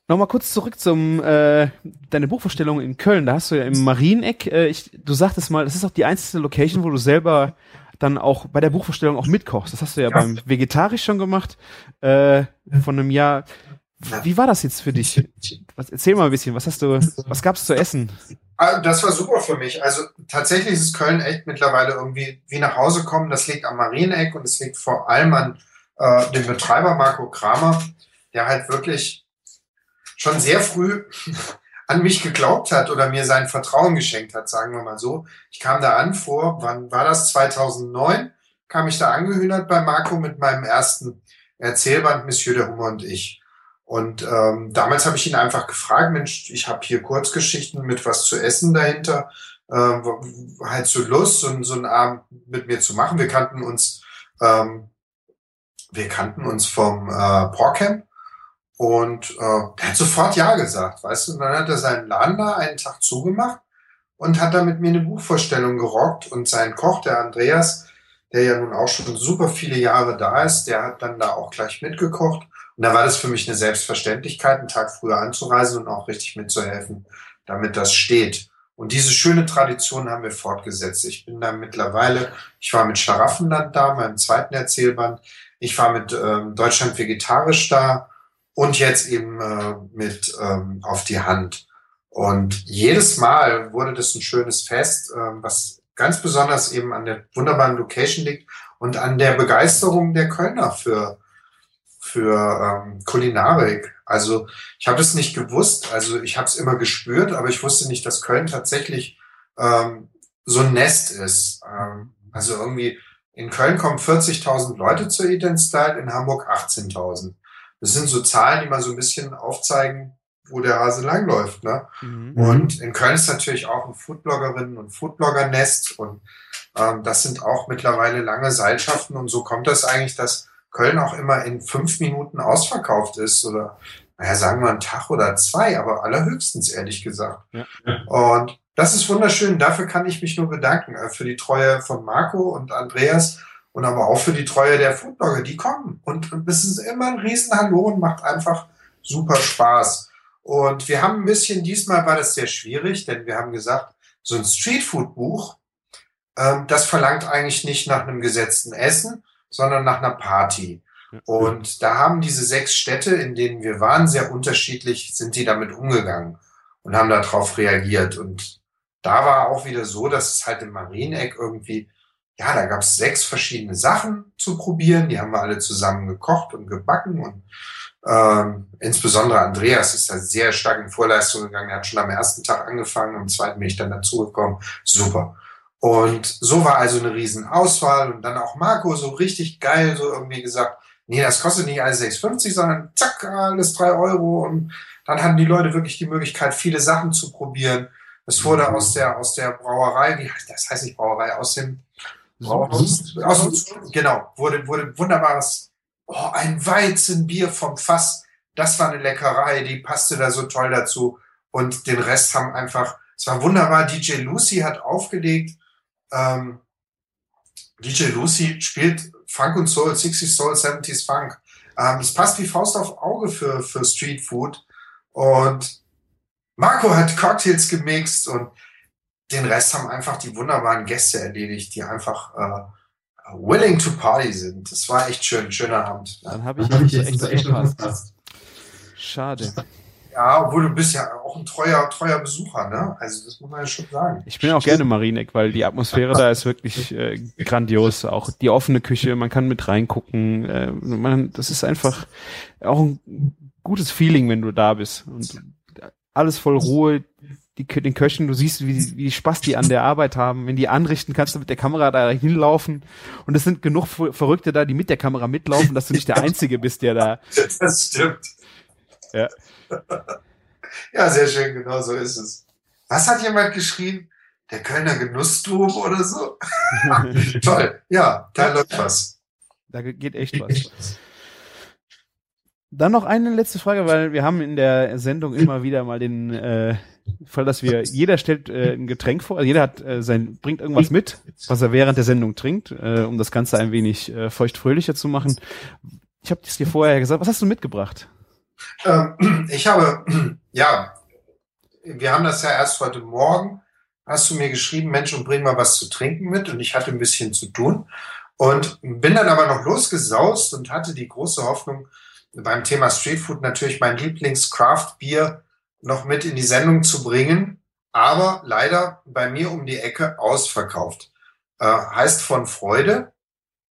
Nochmal kurz zurück zum äh, deine Buchvorstellung in Köln. Da hast du ja im Marieneck, äh, ich, du sagtest mal, das ist auch die einzige Location, wo du selber dann auch bei der Buchvorstellung auch mitkochst. Das hast du ja, Ja. beim Vegetarisch schon gemacht, äh, von einem Jahr. Wie war das jetzt für dich? Was, erzähl mal ein bisschen, was hast du, was gab's zu essen? Ah, Das war super für mich. Also tatsächlich ist Köln echt mittlerweile irgendwie wie nach Hause kommen. Das liegt am Marieneck und es liegt vor allem an äh, dem Betreiber Marco Kramer, der halt wirklich schon sehr früh an mich geglaubt hat oder mir sein Vertrauen geschenkt hat, sagen wir mal so. Ich kam da an vor, wann war das? 2009 kam ich da angehühnert bei Marco mit meinem ersten Erzählband Monsieur der Hummer und ich. Und ähm, damals habe ich ihn einfach gefragt, Mensch, ich habe hier Kurzgeschichten mit was zu essen dahinter. Ähm, halt so Lust, so, so einen Abend mit mir zu machen. Wir kannten uns, ähm, wir kannten uns vom äh, Porcamp und äh, der hat sofort Ja gesagt, weißt du. Und dann hat er seinen Laden da einen Tag zugemacht und hat da mit mir eine Buchvorstellung gerockt. Und sein Koch, der Andreas, der ja nun auch schon super viele Jahre da ist, der hat dann da auch gleich mitgekocht. Und da war das für mich eine Selbstverständlichkeit, einen Tag früher anzureisen und auch richtig mitzuhelfen, damit das steht. Und diese schöne Tradition haben wir fortgesetzt. Ich bin da mittlerweile, ich war mit Schlaraffenland da, meinem zweiten Erzählband. Ich war mit ähm, Deutschland vegetarisch da. Und jetzt eben äh, mit ähm, auf die Hand. Und jedes Mal wurde das ein schönes Fest, äh, was ganz besonders eben an der wunderbaren Location liegt und an der Begeisterung der Kölner für, für ähm, Kulinarik. Also ich habe es nicht gewusst, also ich habe es immer gespürt, aber ich wusste nicht, dass Köln tatsächlich ähm, so ein Nest ist. Ähm, also irgendwie in Köln kommen 40.000 Leute zur Eat Style, in Hamburg 18.000. Das sind so Zahlen, die mal so ein bisschen aufzeigen, wo der Hase langläuft. Ne? Mhm. Und in Köln ist natürlich auch ein Foodbloggerinnen- und Foodblogger-Nest und ähm, das sind auch mittlerweile lange Seilschaften und so kommt das eigentlich, dass Köln auch immer in fünf Minuten ausverkauft ist oder naja, sagen wir einen Tag oder zwei, aber allerhöchstens, ehrlich gesagt. Ja. Und das ist wunderschön. Dafür kann ich mich nur bedanken. Äh, für die Treue von Marco und Andreas und aber auch für die Treue der Foodblogger. Die kommen. Und, und es ist immer ein Riesenhallo und macht einfach super Spaß. Und wir haben ein bisschen, diesmal war das sehr schwierig, denn wir haben gesagt, so ein Streetfood-Buch, ähm, das verlangt eigentlich nicht nach einem gesetzten Essen, sondern nach einer Party. Und da haben diese sechs Städte, in denen wir waren, sehr unterschiedlich, sind die damit umgegangen und haben darauf reagiert. Und da war auch wieder so, dass es halt im Marieneck irgendwie, ja, da gab es sechs verschiedene Sachen zu probieren. Die haben wir alle zusammen gekocht und gebacken und ähm, insbesondere Andreas ist da sehr stark in Vorleistung gegangen. Er hat schon am ersten Tag angefangen, am zweiten bin ich dann dazugekommen. Super. Und so war also eine Riesenauswahl und dann auch Marco so richtig geil, so irgendwie gesagt, nee, das kostet nicht alles 6,50, sondern zack, alles drei Euro und dann hatten die Leute wirklich die Möglichkeit, viele Sachen zu probieren. Es wurde mhm. aus der, aus der Brauerei, wie heißt das heißt nicht Brauerei, aus dem, Brauhaus, aus, genau, wurde, wurde wunderbares oh, ein Weizenbier vom Fass, das war eine Leckerei, die passte da so toll dazu. Und den Rest haben einfach, es war wunderbar. DJ Lucy hat aufgelegt. Ähm, DJ Lucy spielt Funk und Soul, 60s Soul, 70s Funk. Ähm, es passt wie Faust auf Auge für, für Street Food. Und Marco hat Cocktails gemixt und den Rest haben einfach die wunderbaren Gäste erledigt, die einfach äh, willing to party sind. Das war echt schön, schöner Abend. Dann habe ich, hab ich echt, echt verpasst. Schade. Ja, obwohl du bist ja auch ein treuer, treuer Besucher, ne? Also das muss man ja schon sagen. Ich bin auch gerne Marineck, weil die Atmosphäre da ist wirklich äh, grandios. Auch die offene Küche, man kann mit reingucken. Äh, man, das ist einfach auch ein gutes Feeling, wenn du da bist. Und alles voll Ruhe die, den Köchen, du siehst, wie, wie Spaß die an der Arbeit haben. Wenn die anrichten, kannst du mit der Kamera da hinlaufen. Und es sind genug Verrückte da, die mit der Kamera mitlaufen, dass du nicht der Einzige bist, der da. Das stimmt. Ja. Ja, sehr schön, genau so ist es. Was hat jemand geschrieben? Der Kölner Genussdom oder so? Toll, ja, da läuft was. Da geht echt was. Dann noch eine letzte Frage, weil wir haben in der Sendung immer wieder mal den äh, Fall, dass wir, jeder stellt äh, ein Getränk vor, also jeder hat äh, sein, bringt irgendwas mit, was er während der Sendung trinkt, äh, um das Ganze ein wenig äh, feuchtfröhlicher zu machen. Ich habe dir vorher gesagt, was hast du mitgebracht? Ähm, ich habe, ja, wir haben das ja erst heute Morgen, hast du mir geschrieben, Mensch, und bring mal was zu trinken mit und ich hatte ein bisschen zu tun und bin dann aber noch losgesaust und hatte die große Hoffnung, beim Thema Streetfood natürlich mein Lieblings-Craft-Bier noch mit in die Sendung zu bringen, aber leider bei mir um die Ecke ausverkauft. Äh, heißt von Freude.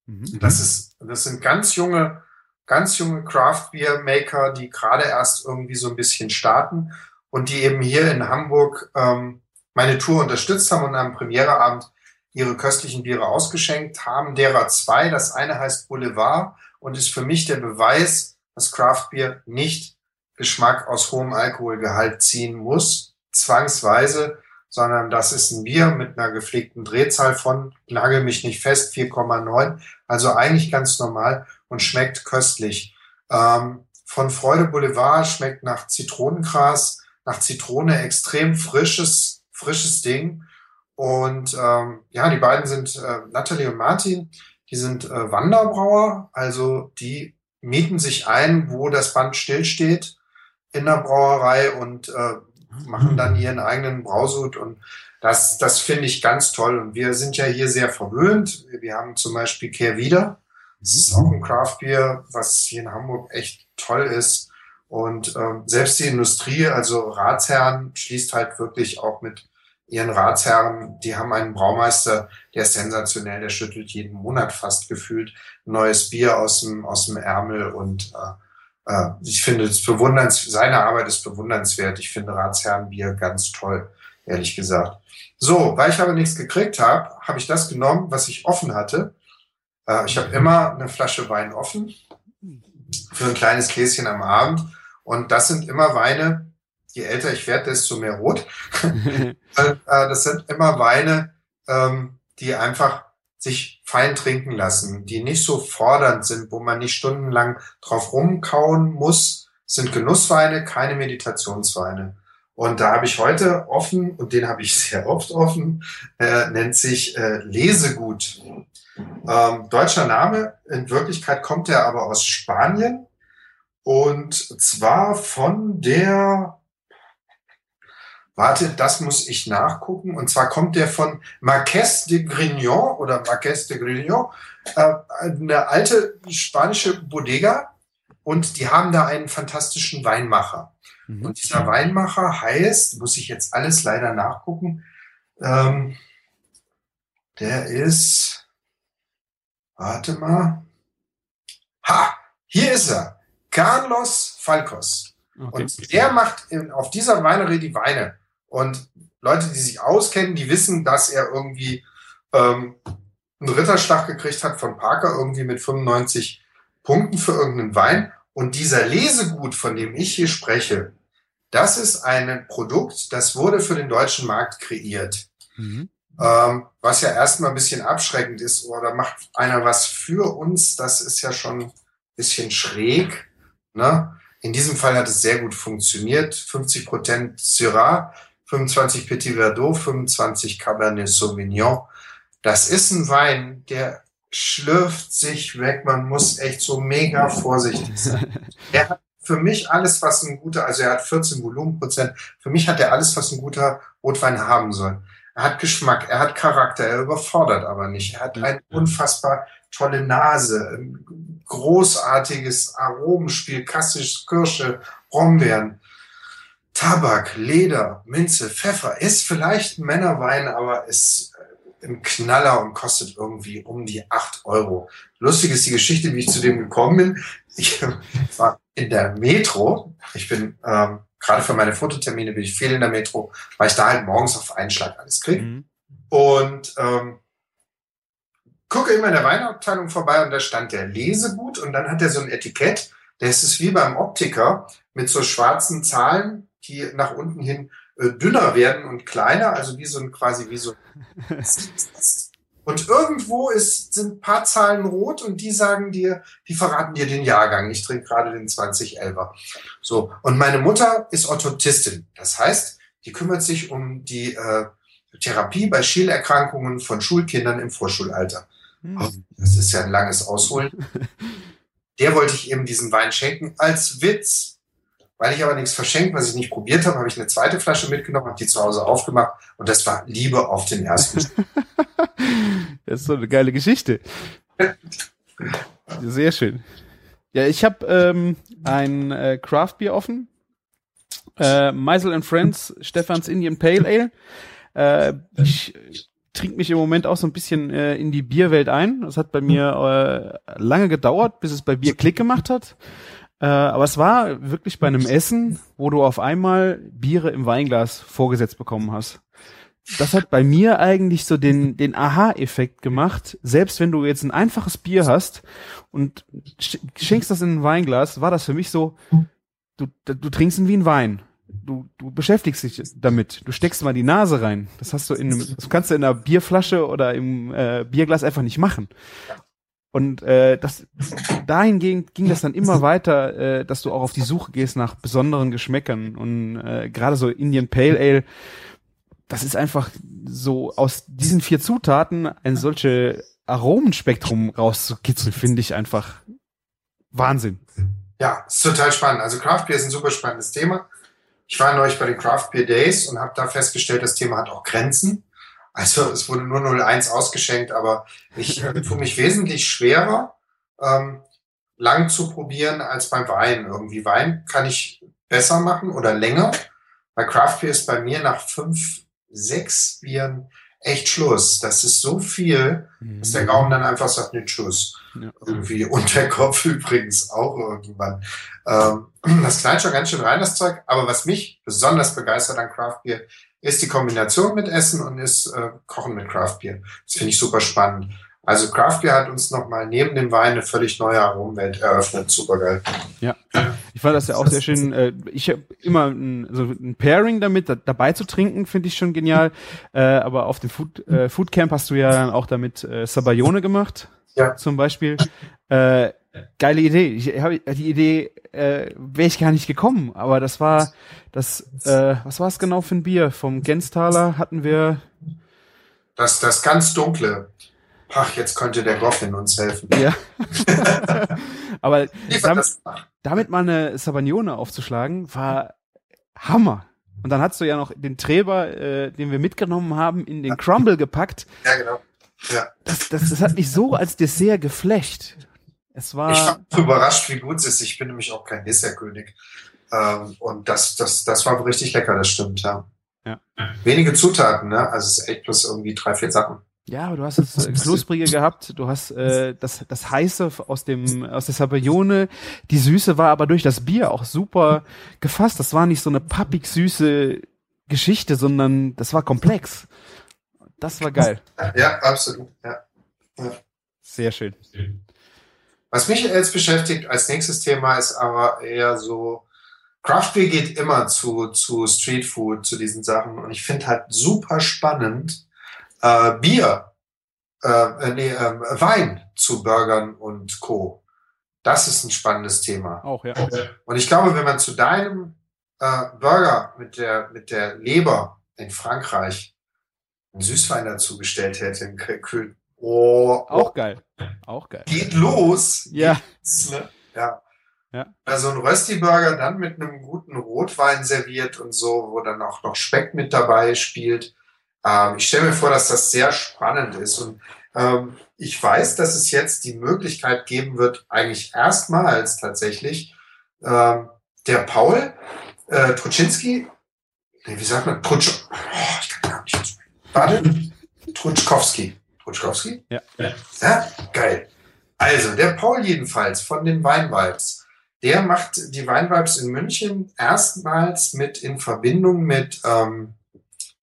Mhm. Das ist, das sind ganz junge, ganz junge Craft Beer Maker, die gerade erst irgendwie so ein bisschen starten und die eben hier in Hamburg ähm, meine Tour unterstützt haben und am Premiereabend ihre köstlichen Biere ausgeschenkt haben. Derer zwei. Das eine heißt Boulevard und ist für mich der Beweis, dass Craft Beer nicht Geschmack aus hohem Alkoholgehalt ziehen muss, zwangsweise, sondern das ist ein Bier mit einer gepflegten Drehzahl von, nagel mich nicht fest, 4,9, also eigentlich ganz normal und schmeckt köstlich. Ähm, von Freude Boulevard schmeckt nach Zitronengras, nach Zitrone extrem frisches, frisches Ding. Und ähm, ja, die beiden sind äh, Natalie und Martin, die sind äh, Wanderbrauer, also die mieten sich ein, wo das Band stillsteht in der Brauerei und äh, machen dann ihren eigenen Brausud und das, das finde ich ganz toll. Und wir sind ja hier sehr verwöhnt. Wir haben zum Beispiel Kehr wieder. Das ist auch ein Craft Beer, was hier in Hamburg echt toll ist. Und ähm, selbst die Industrie, also Ratsherren, schließt halt wirklich auch mit ihren Ratsherren, die haben einen Braumeister, der ist sensationell, der schüttelt jeden Monat fast gefühlt neues Bier aus dem, aus dem Ärmel und äh, äh, ich finde es bewundernswert, seine Arbeit ist bewundernswert. Ich finde Ratsherrenbier ganz toll, ehrlich gesagt. So, weil ich aber nichts gekriegt habe, habe ich das genommen, was ich offen hatte. Äh, ich habe immer eine Flasche Wein offen für ein kleines Gläschen am Abend und das sind immer Weine, je älter ich werde, desto mehr rot. Äh, das sind immer Weine, ähm, die einfach sich fein trinken lassen, die nicht so fordernd sind, wo man nicht stundenlang drauf rumkauen muss, sind Genussweine, keine Meditationsweine. Und da habe ich heute offen, und den habe ich sehr oft offen, äh, nennt sich äh, Lesegut. Ähm, deutscher Name, in Wirklichkeit kommt er aber aus Spanien. Und zwar von der Warte, das muss ich nachgucken. Und zwar kommt der von Marques de Grignon oder Marques de Grignon, äh, eine alte spanische Bodega. Und die haben da einen fantastischen Weinmacher. Mhm. Und dieser Weinmacher heißt, muss ich jetzt alles leider nachgucken, ähm, der ist, warte mal, ha, hier ist er, Carlos Falcos. Okay. Und der macht in, auf dieser Weinerie die Weine. Und Leute, die sich auskennen, die wissen, dass er irgendwie ähm, einen Ritterschlag gekriegt hat von Parker, irgendwie mit 95 Punkten für irgendeinen Wein. Und dieser Lesegut, von dem ich hier spreche, das ist ein Produkt, das wurde für den deutschen Markt kreiert. Mhm. Ähm, was ja erstmal ein bisschen abschreckend ist, oder macht einer was für uns, das ist ja schon ein bisschen schräg. Ne? In diesem Fall hat es sehr gut funktioniert. 50 Prozent Syrah, 25 Petit Verdot, 25 Cabernet Sauvignon. Das ist ein Wein, der schlürft sich weg. Man muss echt so mega vorsichtig sein. Er hat für mich alles, was ein guter, also er hat 14 Volumenprozent. Für mich hat er alles, was ein guter Rotwein haben soll. Er hat Geschmack, er hat Charakter, er überfordert aber nicht. Er hat eine unfassbar tolle Nase, ein großartiges Aromenspiel, klassisch Kirsche, Brombeeren. Tabak, Leder, Minze, Pfeffer ist vielleicht ein Männerwein, aber ist äh, ein Knaller und kostet irgendwie um die acht Euro. Lustig ist die Geschichte, wie ich zu dem gekommen bin. Ich war in der Metro. Ich bin ähm, gerade für meine Fototermine bin ich viel in der Metro, weil ich da halt morgens auf einen Schlag alles kriege. Mhm. Und ähm, gucke immer in der Weinabteilung vorbei und da stand der Lesegut und dann hat er so ein Etikett. Das ist wie beim Optiker mit so schwarzen Zahlen die nach unten hin äh, dünner werden und kleiner, also wie so ein quasi wie so. und irgendwo ist, sind ein paar Zahlen rot und die sagen dir, die verraten dir den Jahrgang. Ich trinke gerade den 2011er. So. Und meine Mutter ist Orthotistin. Das heißt, die kümmert sich um die äh, Therapie bei Schielerkrankungen von Schulkindern im Vorschulalter. Hm. Das ist ja ein langes Ausholen. Der wollte ich eben diesen Wein schenken als Witz. Weil ich aber nichts verschenkt, was ich nicht probiert habe, habe ich eine zweite Flasche mitgenommen, habe die zu Hause aufgemacht und das war Liebe auf den ersten. das ist so eine geile Geschichte. Sehr schön. Ja, ich habe ähm, ein äh, Craft Beer offen. Äh, Meisel and Friends, Stefans Indian Pale Ale. Äh, ich trinke mich im Moment auch so ein bisschen äh, in die Bierwelt ein. Das hat bei mir äh, lange gedauert, bis es bei Bier Klick gemacht hat. Äh, aber es war wirklich bei einem Essen, wo du auf einmal Biere im Weinglas vorgesetzt bekommen hast. Das hat bei mir eigentlich so den, den Aha-Effekt gemacht. Selbst wenn du jetzt ein einfaches Bier hast und schenkst das in ein Weinglas, war das für mich so, du, du trinkst ihn wie ein Wein. Du, du beschäftigst dich damit. Du steckst mal die Nase rein. Das hast du in einem, das kannst du in einer Bierflasche oder im äh, Bierglas einfach nicht machen. Und äh, das dahingehend ging das dann immer weiter, äh, dass du auch auf die Suche gehst nach besonderen Geschmäckern und äh, gerade so Indian Pale Ale, das ist einfach so aus diesen vier Zutaten ein solche Aromenspektrum rauszukitzeln, finde ich einfach Wahnsinn. Ja, ist total spannend. Also Craft Beer ist ein super spannendes Thema. Ich war neulich bei den Craft Beer Days und habe da festgestellt, das Thema hat auch Grenzen. Also es wurde nur 0,1 ausgeschenkt, aber ich äh, tue mich wesentlich schwerer, ähm, lang zu probieren als beim Wein. Irgendwie Wein kann ich besser machen oder länger. Bei Craft Beer ist bei mir nach fünf, sechs Bieren echt Schluss. Das ist so viel, dass der Gaumen dann einfach sagt, ne, tschüss. Ja. Irgendwie. Und der Kopf übrigens auch irgendwann. Ähm, das knallt schon ganz schön rein, das Zeug. Aber was mich besonders begeistert an Craft Beer, ist die Kombination mit Essen und ist äh, Kochen mit Craft Beer. Das finde ich super spannend. Also Craft Beer hat uns nochmal neben dem Wein eine völlig neue Aromenwelt eröffnet. Supergeil. Ja, ich fand das ja auch sehr schön. Äh, ich habe immer ein, so ein Pairing damit da, dabei zu trinken, finde ich schon genial. Äh, aber auf dem Food, äh, Food Camp hast du ja dann auch damit äh, Sabayone gemacht, Ja. zum Beispiel. Äh, geile Idee. Ich habe die Idee äh, wäre ich gar nicht gekommen, aber das war das. Äh, was war es genau für ein Bier? Vom Genstaler hatten wir. Das, das ganz Dunkle. Ach, jetzt könnte der Goffin uns helfen. Ja. aber damit, damit mal eine Sabagnone aufzuschlagen, war Hammer. Und dann hast du ja noch den Treber, äh, den wir mitgenommen haben, in den Crumble gepackt. Ja, genau. Ja. Das, das, das hat mich so als Dessert geflecht. Es Ich war, war überrascht, wie gut es ist. Ich bin nämlich auch kein Dessertkönig. Ähm, und das, das, das war richtig lecker, das stimmt, ja. Ja. Wenige Zutaten, ne? Also es ist echt bloß irgendwie drei, vier Sachen. ja, aber du hast das äh, Knusprige gehabt, du hast äh, das, das Heiße aus dem, aus der Sabagnone, die Süße war aber durch das Bier auch super gefasst. Das war nicht so eine pappig süße Geschichte, sondern das war komplex. Das war geil. Ja, absolut. Ja. Sehr schön. Was mich jetzt beschäftigt als nächstes Thema ist aber eher so, Craft Beer geht immer zu, zu Street Food, zu diesen Sachen. Und ich finde halt super spannend, äh, Bier, äh, äh, nee, äh, Wein zu Burgern und Co. Das ist ein spannendes Thema. Auch, ja. Und ich glaube, wenn man zu deinem äh, Burger mit der, mit der Leber in Frankreich einen Süßwein dazu gestellt hätte, einen Kühl, oh, Auch geil. Auch geil. geht los. Ja. Geht's, ne? Ja. Ja. Also ein Rösti-Burger dann mit einem guten Rotwein serviert und so, wo dann auch noch Speck mit dabei spielt. Ähm, ich stelle mir vor, dass das sehr spannend ist. Und ähm, ich weiß, dass es jetzt die Möglichkeit geben wird, eigentlich erstmals tatsächlich, ähm, der Paul äh, Truczynski, nee, wie sagt man, Trutsch, oh, ich kann Namen nicht. Warte, Trutschkowski. Trutschkowski? Ja. Ja, geil. Also, der Paul jedenfalls von den Weinvibes, der macht die Weinvibes in München erstmals mit in Verbindung mit ähm,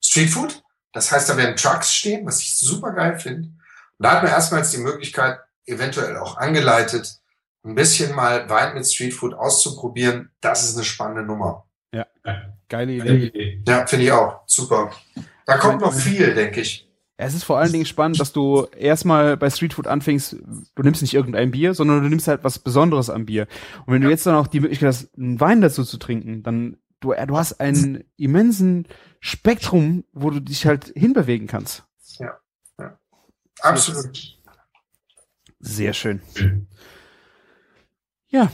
Streetfood. Das heißt, da werden Trucks stehen, was ich super geil finde. Und da hat man erstmals die Möglichkeit, eventuell auch angeleitet, ein bisschen mal Wein mit Streetfood auszuprobieren. Das ist eine spannende Nummer. Geile Idee. Ja, finde ich auch. Super. Da kommt noch viel, denke ich. Es ist vor allen Dingen spannend, dass du erstmal bei Streetfood anfängst, du nimmst nicht irgendein Bier, sondern du nimmst halt was Besonderes am Bier. Und wenn du jetzt dann auch die Möglichkeit hast, einen Wein dazu zu trinken, dann du, äh, du hast einen immensen Spektrum, wo du dich halt hinbewegen kannst. Absolut. Sehr schön. Ja,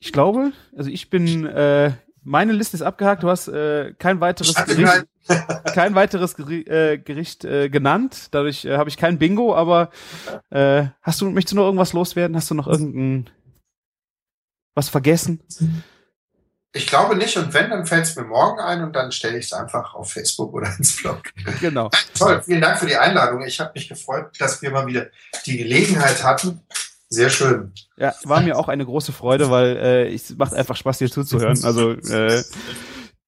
ich glaube, also ich bin, äh, meine Liste ist abgehakt. Du hast äh, kein weiteres Gericht, kein weiteres Geri äh, Gericht äh, genannt. Dadurch äh, habe ich kein Bingo. Aber äh, hast du, möchtest du noch irgendwas loswerden? Hast du noch irgendein was vergessen? Ich glaube nicht. Und wenn, dann fällt es mir morgen ein und dann stelle ich es einfach auf Facebook oder ins Blog. Genau. Toll, vielen Dank für die Einladung. Ich habe mich gefreut, dass wir mal wieder die Gelegenheit hatten. Sehr schön. Ja, war mir auch eine große Freude, weil äh, es macht einfach Spaß, dir zuzuhören. Also äh,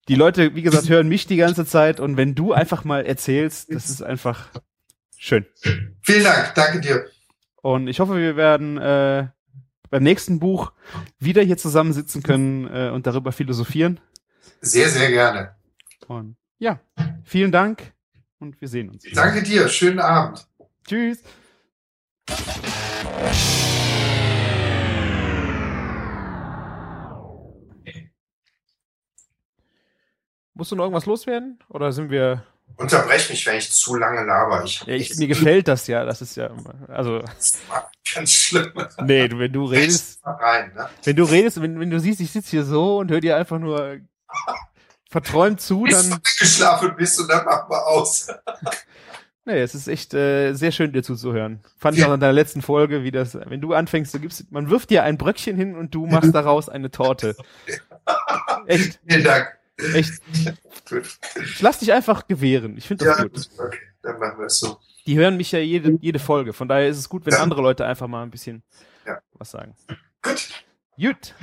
die Leute, wie gesagt, hören mich die ganze Zeit und wenn du einfach mal erzählst, das ist einfach schön. Vielen Dank. Danke dir. Und ich hoffe, wir werden äh, beim nächsten Buch wieder hier zusammensitzen können äh, und darüber philosophieren. Sehr, sehr gerne. Und ja, vielen Dank und wir sehen uns. Danke dir. Schönen Abend. Tschüss. Musst du noch irgendwas loswerden? Oder sind wir. Unterbrech mich, wenn ich zu lange laber. Ich, Ja, ich, mir gefällt das ja. Das ist ja. immer- Also, ganz schlimm. nee, du, wenn du redest, Mal rein, ne? wenn du redest, wenn, wenn du siehst, ich sitze hier so und höre dir einfach nur verträumt zu, Bis du dann. eingeschlafen bist und dann machen wir aus. Nee, es ist echt äh, sehr schön, dir zuzuhören. Fand ich auch in deiner letzten Folge, wie das, wenn du anfängst, du gibst, man wirft dir ein Bröckchen hin und du machst daraus eine Torte. Echt, Vielen Dank. echt. Gut. Ich lass dich einfach gewähren. Ich finde das Ja, gut. okay, dann machen wir es so. Die hören mich ja jede, jede Folge. Von daher ist es gut, wenn Ja. andere Leute einfach mal ein bisschen was sagen. Gut. Gut.